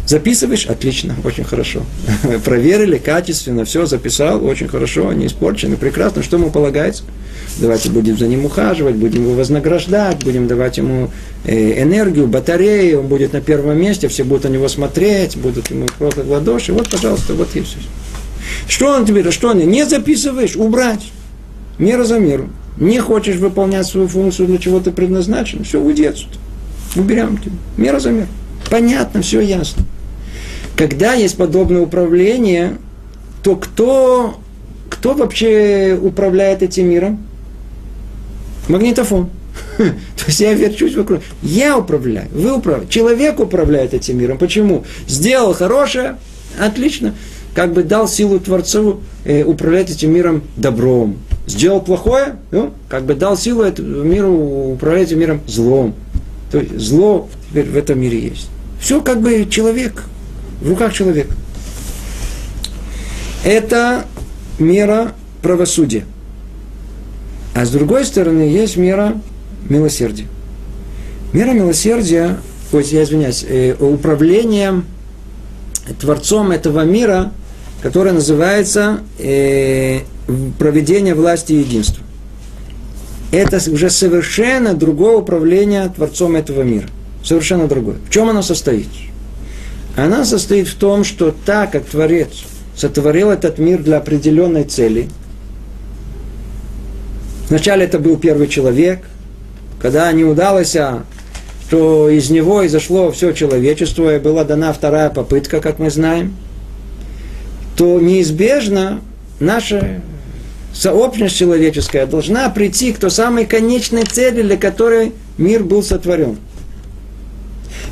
Записываешь? Отлично, очень хорошо. Проверили качественно, все записал, очень хорошо, не испорчено, прекрасно. Что ему полагается? Давайте будем за ним ухаживать, будем его вознаграждать, будем давать ему э, энергию, батареи, он будет на первом месте, все будут на него смотреть, будут ему хлопать в ладоши. Вот, пожалуйста, вот и все. Что он тебе, что он не записываешь? Убрать. Мера за меру. Не хочешь выполнять свою функцию, для чего ты предназначен, все, уйди отсюда. Уберем тебя. Мера за меру. Понятно, все ясно. Когда есть подобное управление, то кто, кто вообще управляет этим миром? Магнитофон. То есть я верчусь вокруг. Я управляю, вы управляете. Человек управляет этим миром. Почему? Сделал хорошее, отлично. Как бы дал силу Творцу э, управлять этим миром добром. Сделал плохое, ну, как бы дал силу этому миру управлять этим миром злом. То есть зло теперь в этом мире есть. Все как бы человек, в руках человека. Это мера правосудия. А с другой стороны, есть мера милосердия. Мера милосердия, ой, я извиняюсь, э, управлением Творцом этого мира, которое называется э, проведение власти и единства. Это уже совершенно другое управление Творцом этого мира – совершенно другое. В чем она состоит? Она состоит в том, что так как Творец сотворил этот мир для определенной цели, вначале это был первый человек, когда не удалось, а, то из него изошло все человечество, и была дана вторая попытка, как мы знаем, то неизбежно наша сообщность человеческая должна прийти к той самой конечной цели, для которой мир был сотворен –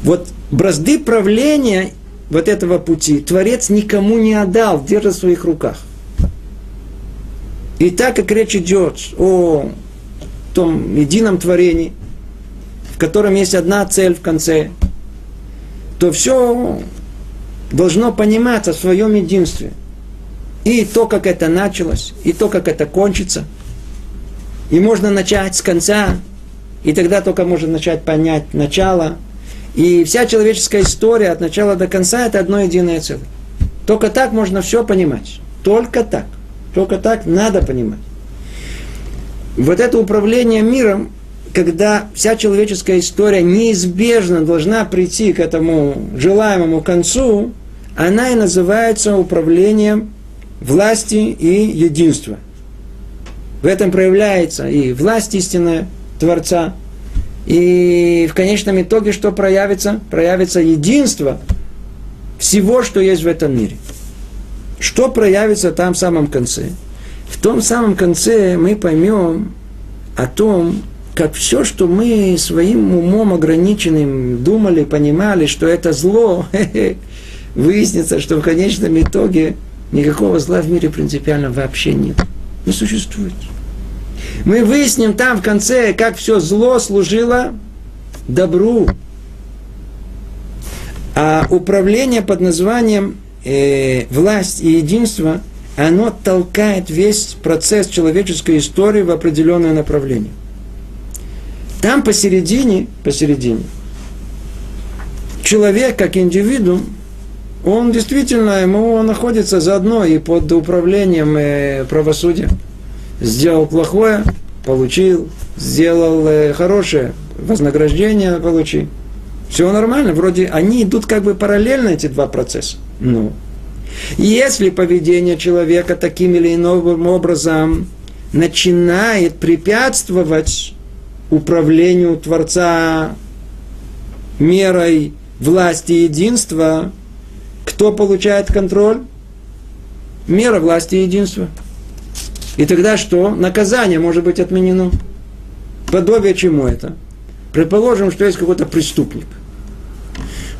вот бразды правления вот этого пути Творец никому не отдал, держит в своих руках. И так как речь идет о том едином творении, в котором есть одна цель в конце, то все должно пониматься в своем единстве. И то, как это началось, и то, как это кончится. И можно начать с конца, и тогда только можно начать понять начало. И вся человеческая история от начала до конца это одно единое целое. Только так можно все понимать. Только так. Только так надо понимать. Вот это управление миром, когда вся человеческая история неизбежно должна прийти к этому желаемому концу, она и называется управлением власти и единства. В этом проявляется и власть истинная Творца, и в конечном итоге что проявится? Проявится единство всего, что есть в этом мире. Что проявится там в самом конце? В том самом конце мы поймем о том, как все, что мы своим умом ограниченным думали, понимали, что это зло, выяснится, что в конечном итоге никакого зла в мире принципиально вообще нет. Не существует. Мы выясним там в конце, как все зло служило добру. А управление под названием э, власть и единство, оно толкает весь процесс человеческой истории в определенное направление. Там посередине, посередине, человек как индивидуум, он действительно, ему находится заодно и под управлением э, правосудия. Сделал плохое, получил, сделал э, хорошее, вознаграждение получил. Все нормально, вроде они идут как бы параллельно, эти два процесса. Ну, если поведение человека таким или иным образом начинает препятствовать управлению Творца мерой власти и единства, кто получает контроль? Мера власти и единства. И тогда что? Наказание может быть отменено. Подобие чему это? Предположим, что есть какой-то преступник.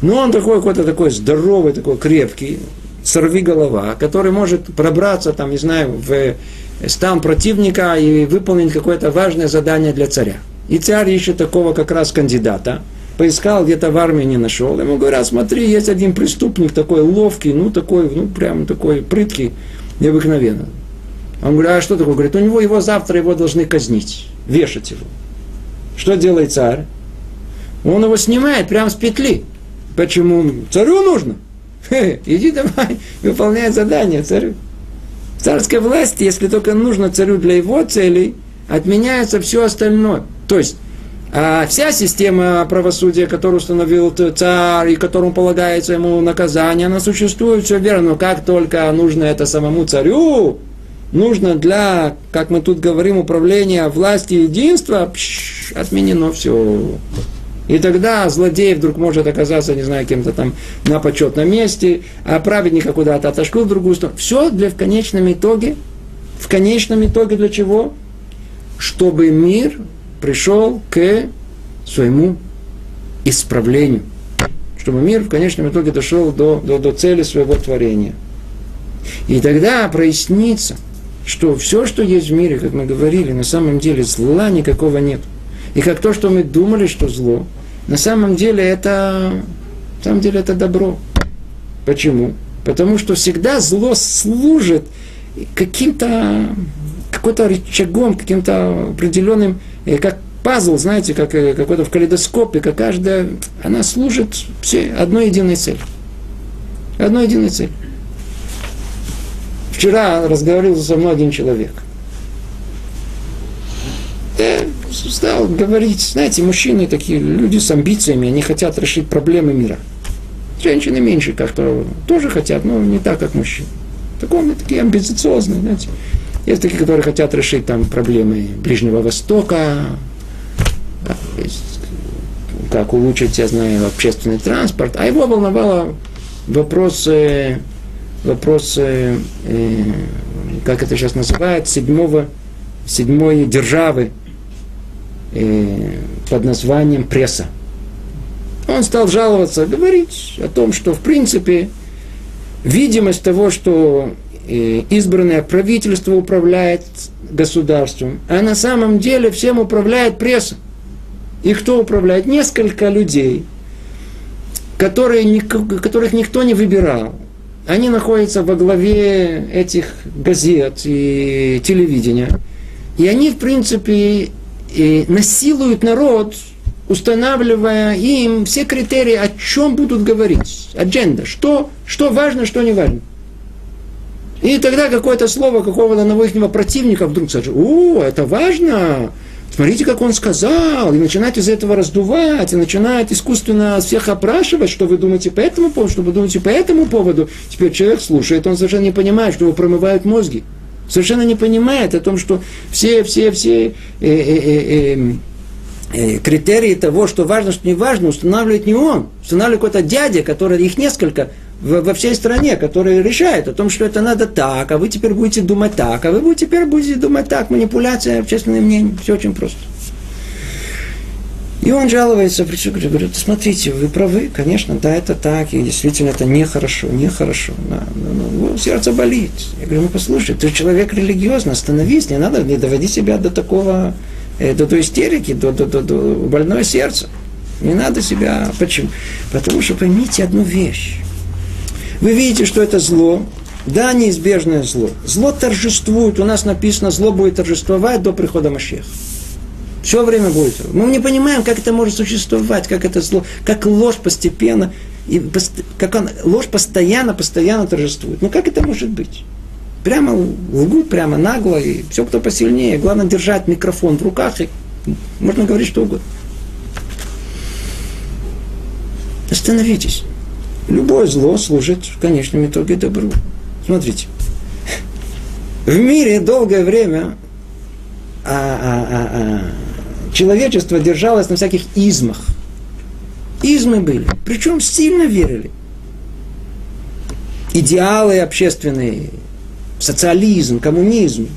Но он такой какой-то такой здоровый, такой крепкий, сорви голова, который может пробраться, там, не знаю, в стан противника и выполнить какое-то важное задание для царя. И царь ищет такого как раз кандидата, поискал, где-то в армии не нашел. Ему говорят, смотри, есть один преступник такой ловкий, ну такой, ну прям такой прыткий, необыкновенно. Он говорит, а что такое? Говорит, у него его завтра его должны казнить, вешать его. Что делает царь? Он его снимает прямо с петли. Почему? Царю нужно. иди давай, выполняй задание царю. В царской власти, если только нужно царю для его целей, отменяется все остальное. То есть, а вся система правосудия, которую установил царь и которому полагается ему наказание, она существует, все верно. Но как только нужно это самому царю, нужно для, как мы тут говорим, управления власти единства, пш, отменено все. И тогда злодей вдруг может оказаться, не знаю, кем-то там на почетном месте, а праведника куда-то отошел в другую сторону. Все для в конечном итоге, в конечном итоге для чего? Чтобы мир пришел к своему исправлению. Чтобы мир в конечном итоге дошел до, до, до цели своего творения. И тогда прояснится, что все, что есть в мире, как мы говорили, на самом деле зла никакого нет. И как то, что мы думали, что зло, на самом деле это, на самом деле это добро. Почему? Потому что всегда зло служит каким-то какой-то рычагом, каким-то определенным, э, как пазл, знаете, как э, какой-то в калейдоскопе, как каждая, она служит все одной единой цели. Одной единой цели. Вчера разговаривал со мной один человек – стал говорить, знаете, мужчины такие, люди с амбициями, они хотят решить проблемы мира. Женщины меньше как-то тоже хотят, но не так, как мужчины. Так он такие амбициозные, знаете. Есть такие, которые хотят решить там проблемы Ближнего Востока, как улучшить, я знаю, общественный транспорт. А его волновало вопросы, вопросы, э, как это сейчас называют, седьмого, седьмой державы, под названием пресса. Он стал жаловаться, говорить о том, что в принципе видимость того, что э, избранное правительство управляет государством, а на самом деле всем управляет пресса. И кто управляет? Несколько людей, которые, которых никто не выбирал. Они находятся во главе этих газет и телевидения. И они, в принципе, насилуют народ, устанавливая им все критерии, о чем будут говорить. Адженда. Что, что важно, что не важно. И тогда какое-то слово какого-то нового противника вдруг скажет, о, это важно, смотрите, как он сказал, и начинает из этого раздувать, и начинает искусственно всех опрашивать, что вы думаете по этому поводу, что вы думаете по этому поводу. Теперь человек слушает, он совершенно не понимает, что его промывают мозги. Совершенно не понимает о том, что все, все, все э, э, э, э, э, критерии того, что важно, что не важно, устанавливает не он. Устанавливает какой-то дядя, который их несколько, во всей стране, который решает о том, что это надо так, а вы теперь будете думать так, а вы теперь будете думать так. Манипуляция общественным мнением. Все очень просто. И он жалуется, причем говорит, смотрите, вы правы, конечно, да, это так, и действительно это нехорошо, нехорошо, да, ну, ну, сердце болит. Я говорю, ну послушай, ты человек религиозный, остановись, не надо, не доводи себя до такого, э, до, до истерики, до, до, до, до больное сердце. Не надо себя, почему? Потому что поймите одну вещь. Вы видите, что это зло, да, неизбежное зло. Зло торжествует. У нас написано, зло будет торжествовать до прихода Машеха. Все время будет. Мы не понимаем, как это может существовать, как это зло, как ложь постепенно, и как он, ложь постоянно, постоянно торжествует. Ну как это может быть? Прямо лгут, прямо нагло, и все, кто посильнее. Главное держать микрофон в руках, и можно говорить что угодно. Остановитесь. Любое зло служит в конечном итоге добру. Смотрите. В мире долгое время а, а, а, а, человечество держалось на всяких измах. Измы были. Причем сильно верили. Идеалы общественные, социализм, коммунизм,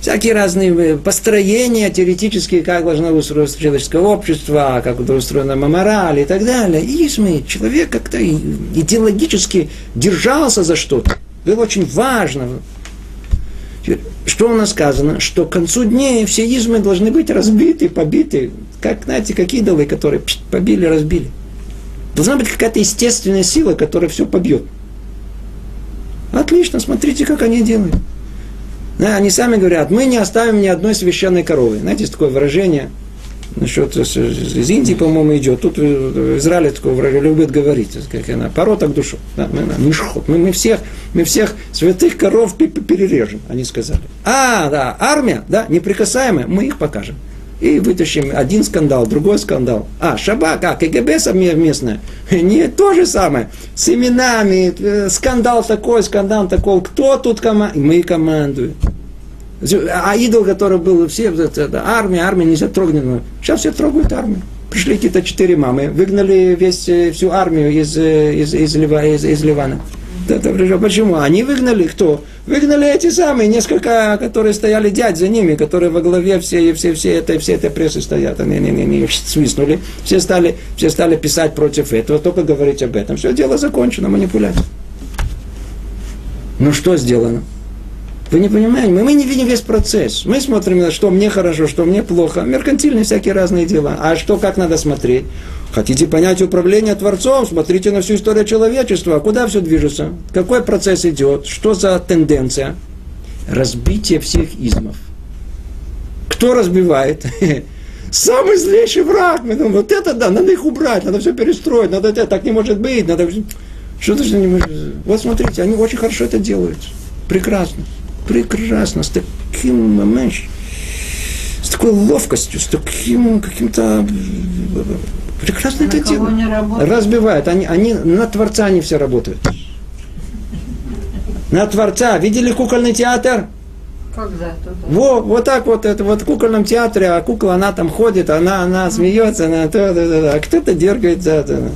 всякие разные э, построения теоретические, как должно устроиться человеческое общество, как устроена мораль и так далее. И мы, человек как-то идеологически держался за что-то. Было очень важно. Что у нас сказано? Что к концу дней все измы должны быть разбиты, побиты. Как, знаете, как идолы, которые побили, разбили. Должна быть какая-то естественная сила, которая все побьет. Отлично, смотрите, как они делают. Да, они сами говорят, мы не оставим ни одной священной коровы. Знаете, есть такое выражение, насчет из Индии, по-моему, идет. Тут в Израиле такое любят говорить, как она, порота к душу. Да, мы, мишхот. Мы, мы, всех, мы всех святых коров перережем, они сказали. А, да, армия, да, неприкасаемая, мы их покажем. И вытащим один скандал, другой скандал. А, Шабак, а, КГБ совместное. Не то же самое. С именами, э, скандал такой, скандал такой. Кто тут командует? Мы командуем. А идол, который был все, это, армия, армия нельзя трогать. Сейчас все трогают армию. Пришли какие-то четыре мамы, выгнали весь, э, всю армию из, э, из, из, Лива, из, из Ливана. Это, почему? Они выгнали кто? Выгнали эти самые, несколько, которые стояли дядь за ними, которые во главе все, все, все этой, все этой прессы стоят. Они, они, они, они свистнули. Все стали, все стали писать против этого, только говорить об этом. Все, дело закончено, манипуляция. Ну что сделано? Вы не понимаете? Мы, мы не видим весь процесс. Мы смотрим, на что мне хорошо, что мне плохо. Меркантильные всякие разные дела. А что, как надо смотреть? Хотите понять управление Творцом? Смотрите на всю историю человечества. Куда все движется? Какой процесс идет? Что за тенденция? Разбитие всех измов. Кто разбивает? Самый злейший враг. Мы думаем, вот это да, надо их убрать, надо все перестроить, надо это, так не может быть, надо... Что-то же не может... Вот смотрите, они очень хорошо это делают. Прекрасно прекрасно, с таким момент, с такой ловкостью, с таким каким-то прекрасно это делают. Разбивают. Они, они на Творца они все работают. На Творца. Видели кукольный театр? Когда? Во, вот так вот, это вот в кукольном театре, а кукла, она там ходит, она, она смеется, она, то, то, то, а кто-то дергает за это.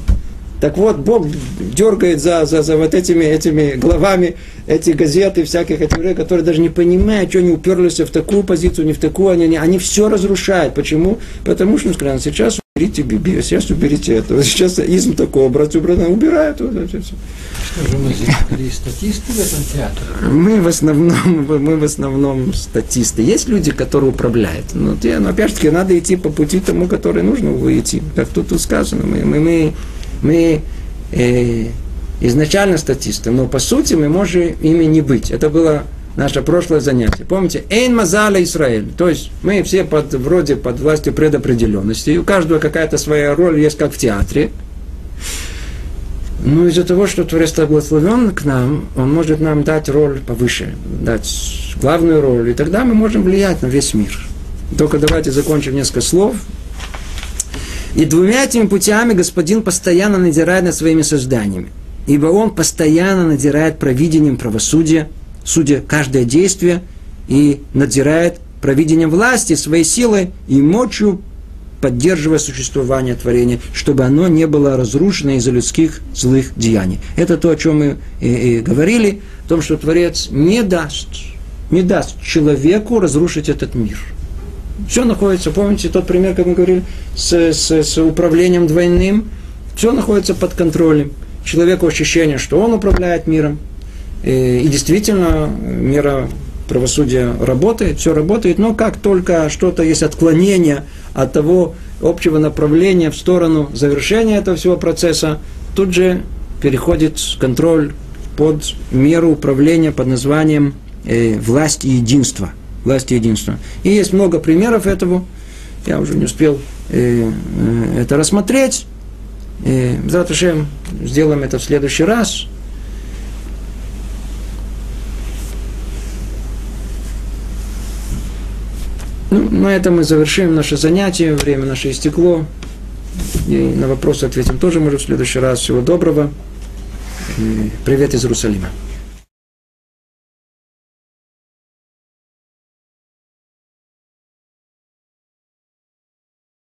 Так вот, Бог дергает за, за, за вот этими, этими главами эти газеты, всяких этих которые даже не понимают, что они уперлись в такую позицию, не в такую, они, они все разрушают. Почему? Потому что, ну, скажем, сейчас Берите Биби, сейчас уберите это. Сейчас изм такого, братья, братья, убирают. Вот, все. Что же мы здесь статисты в этом театре? Мы в основном, мы в основном статисты. Есть люди, которые управляют. Но, те, но опять же надо идти по пути тому, который нужно идти. Как тут, тут сказано, мы, мы, мы, мы э, изначально статисты, но по сути мы можем ими не быть. Это было наше прошлое занятие. Помните, Эйн Мазаля Израиль. То есть мы все под, вроде под властью предопределенности. И у каждого какая-то своя роль есть, как в театре. Но из-за того, что Творец благословен к нам, он может нам дать роль повыше, дать главную роль, и тогда мы можем влиять на весь мир. Только давайте закончим несколько слов. И двумя этими путями Господин постоянно надирает над своими созданиями. Ибо Он постоянно надирает провидением правосудия, судя каждое действие, и надзирает провидением власти, своей силой и мощью, поддерживая существование творения, чтобы оно не было разрушено из-за людских злых деяний. Это то, о чем мы и, и говорили, о том, что Творец не даст, не даст человеку разрушить этот мир. Все находится, помните тот пример, как мы говорили, с, с, с управлением двойным, все находится под контролем. Человеку ощущение, что он управляет миром, и, и действительно, мера правосудия работает, все работает, но как только что-то есть отклонение от того общего направления в сторону завершения этого всего процесса, тут же переходит контроль под меру управления под названием э, власть и единство. Власть и единство. И есть много примеров этого. Я уже не успел э, э, это рассмотреть. Э, Завтра сделаем это в следующий раз. Ну, на этом мы завершим наше занятие. Время наше истекло. И на вопросы ответим тоже, может, в следующий раз. Всего доброго. И привет из Иерусалима.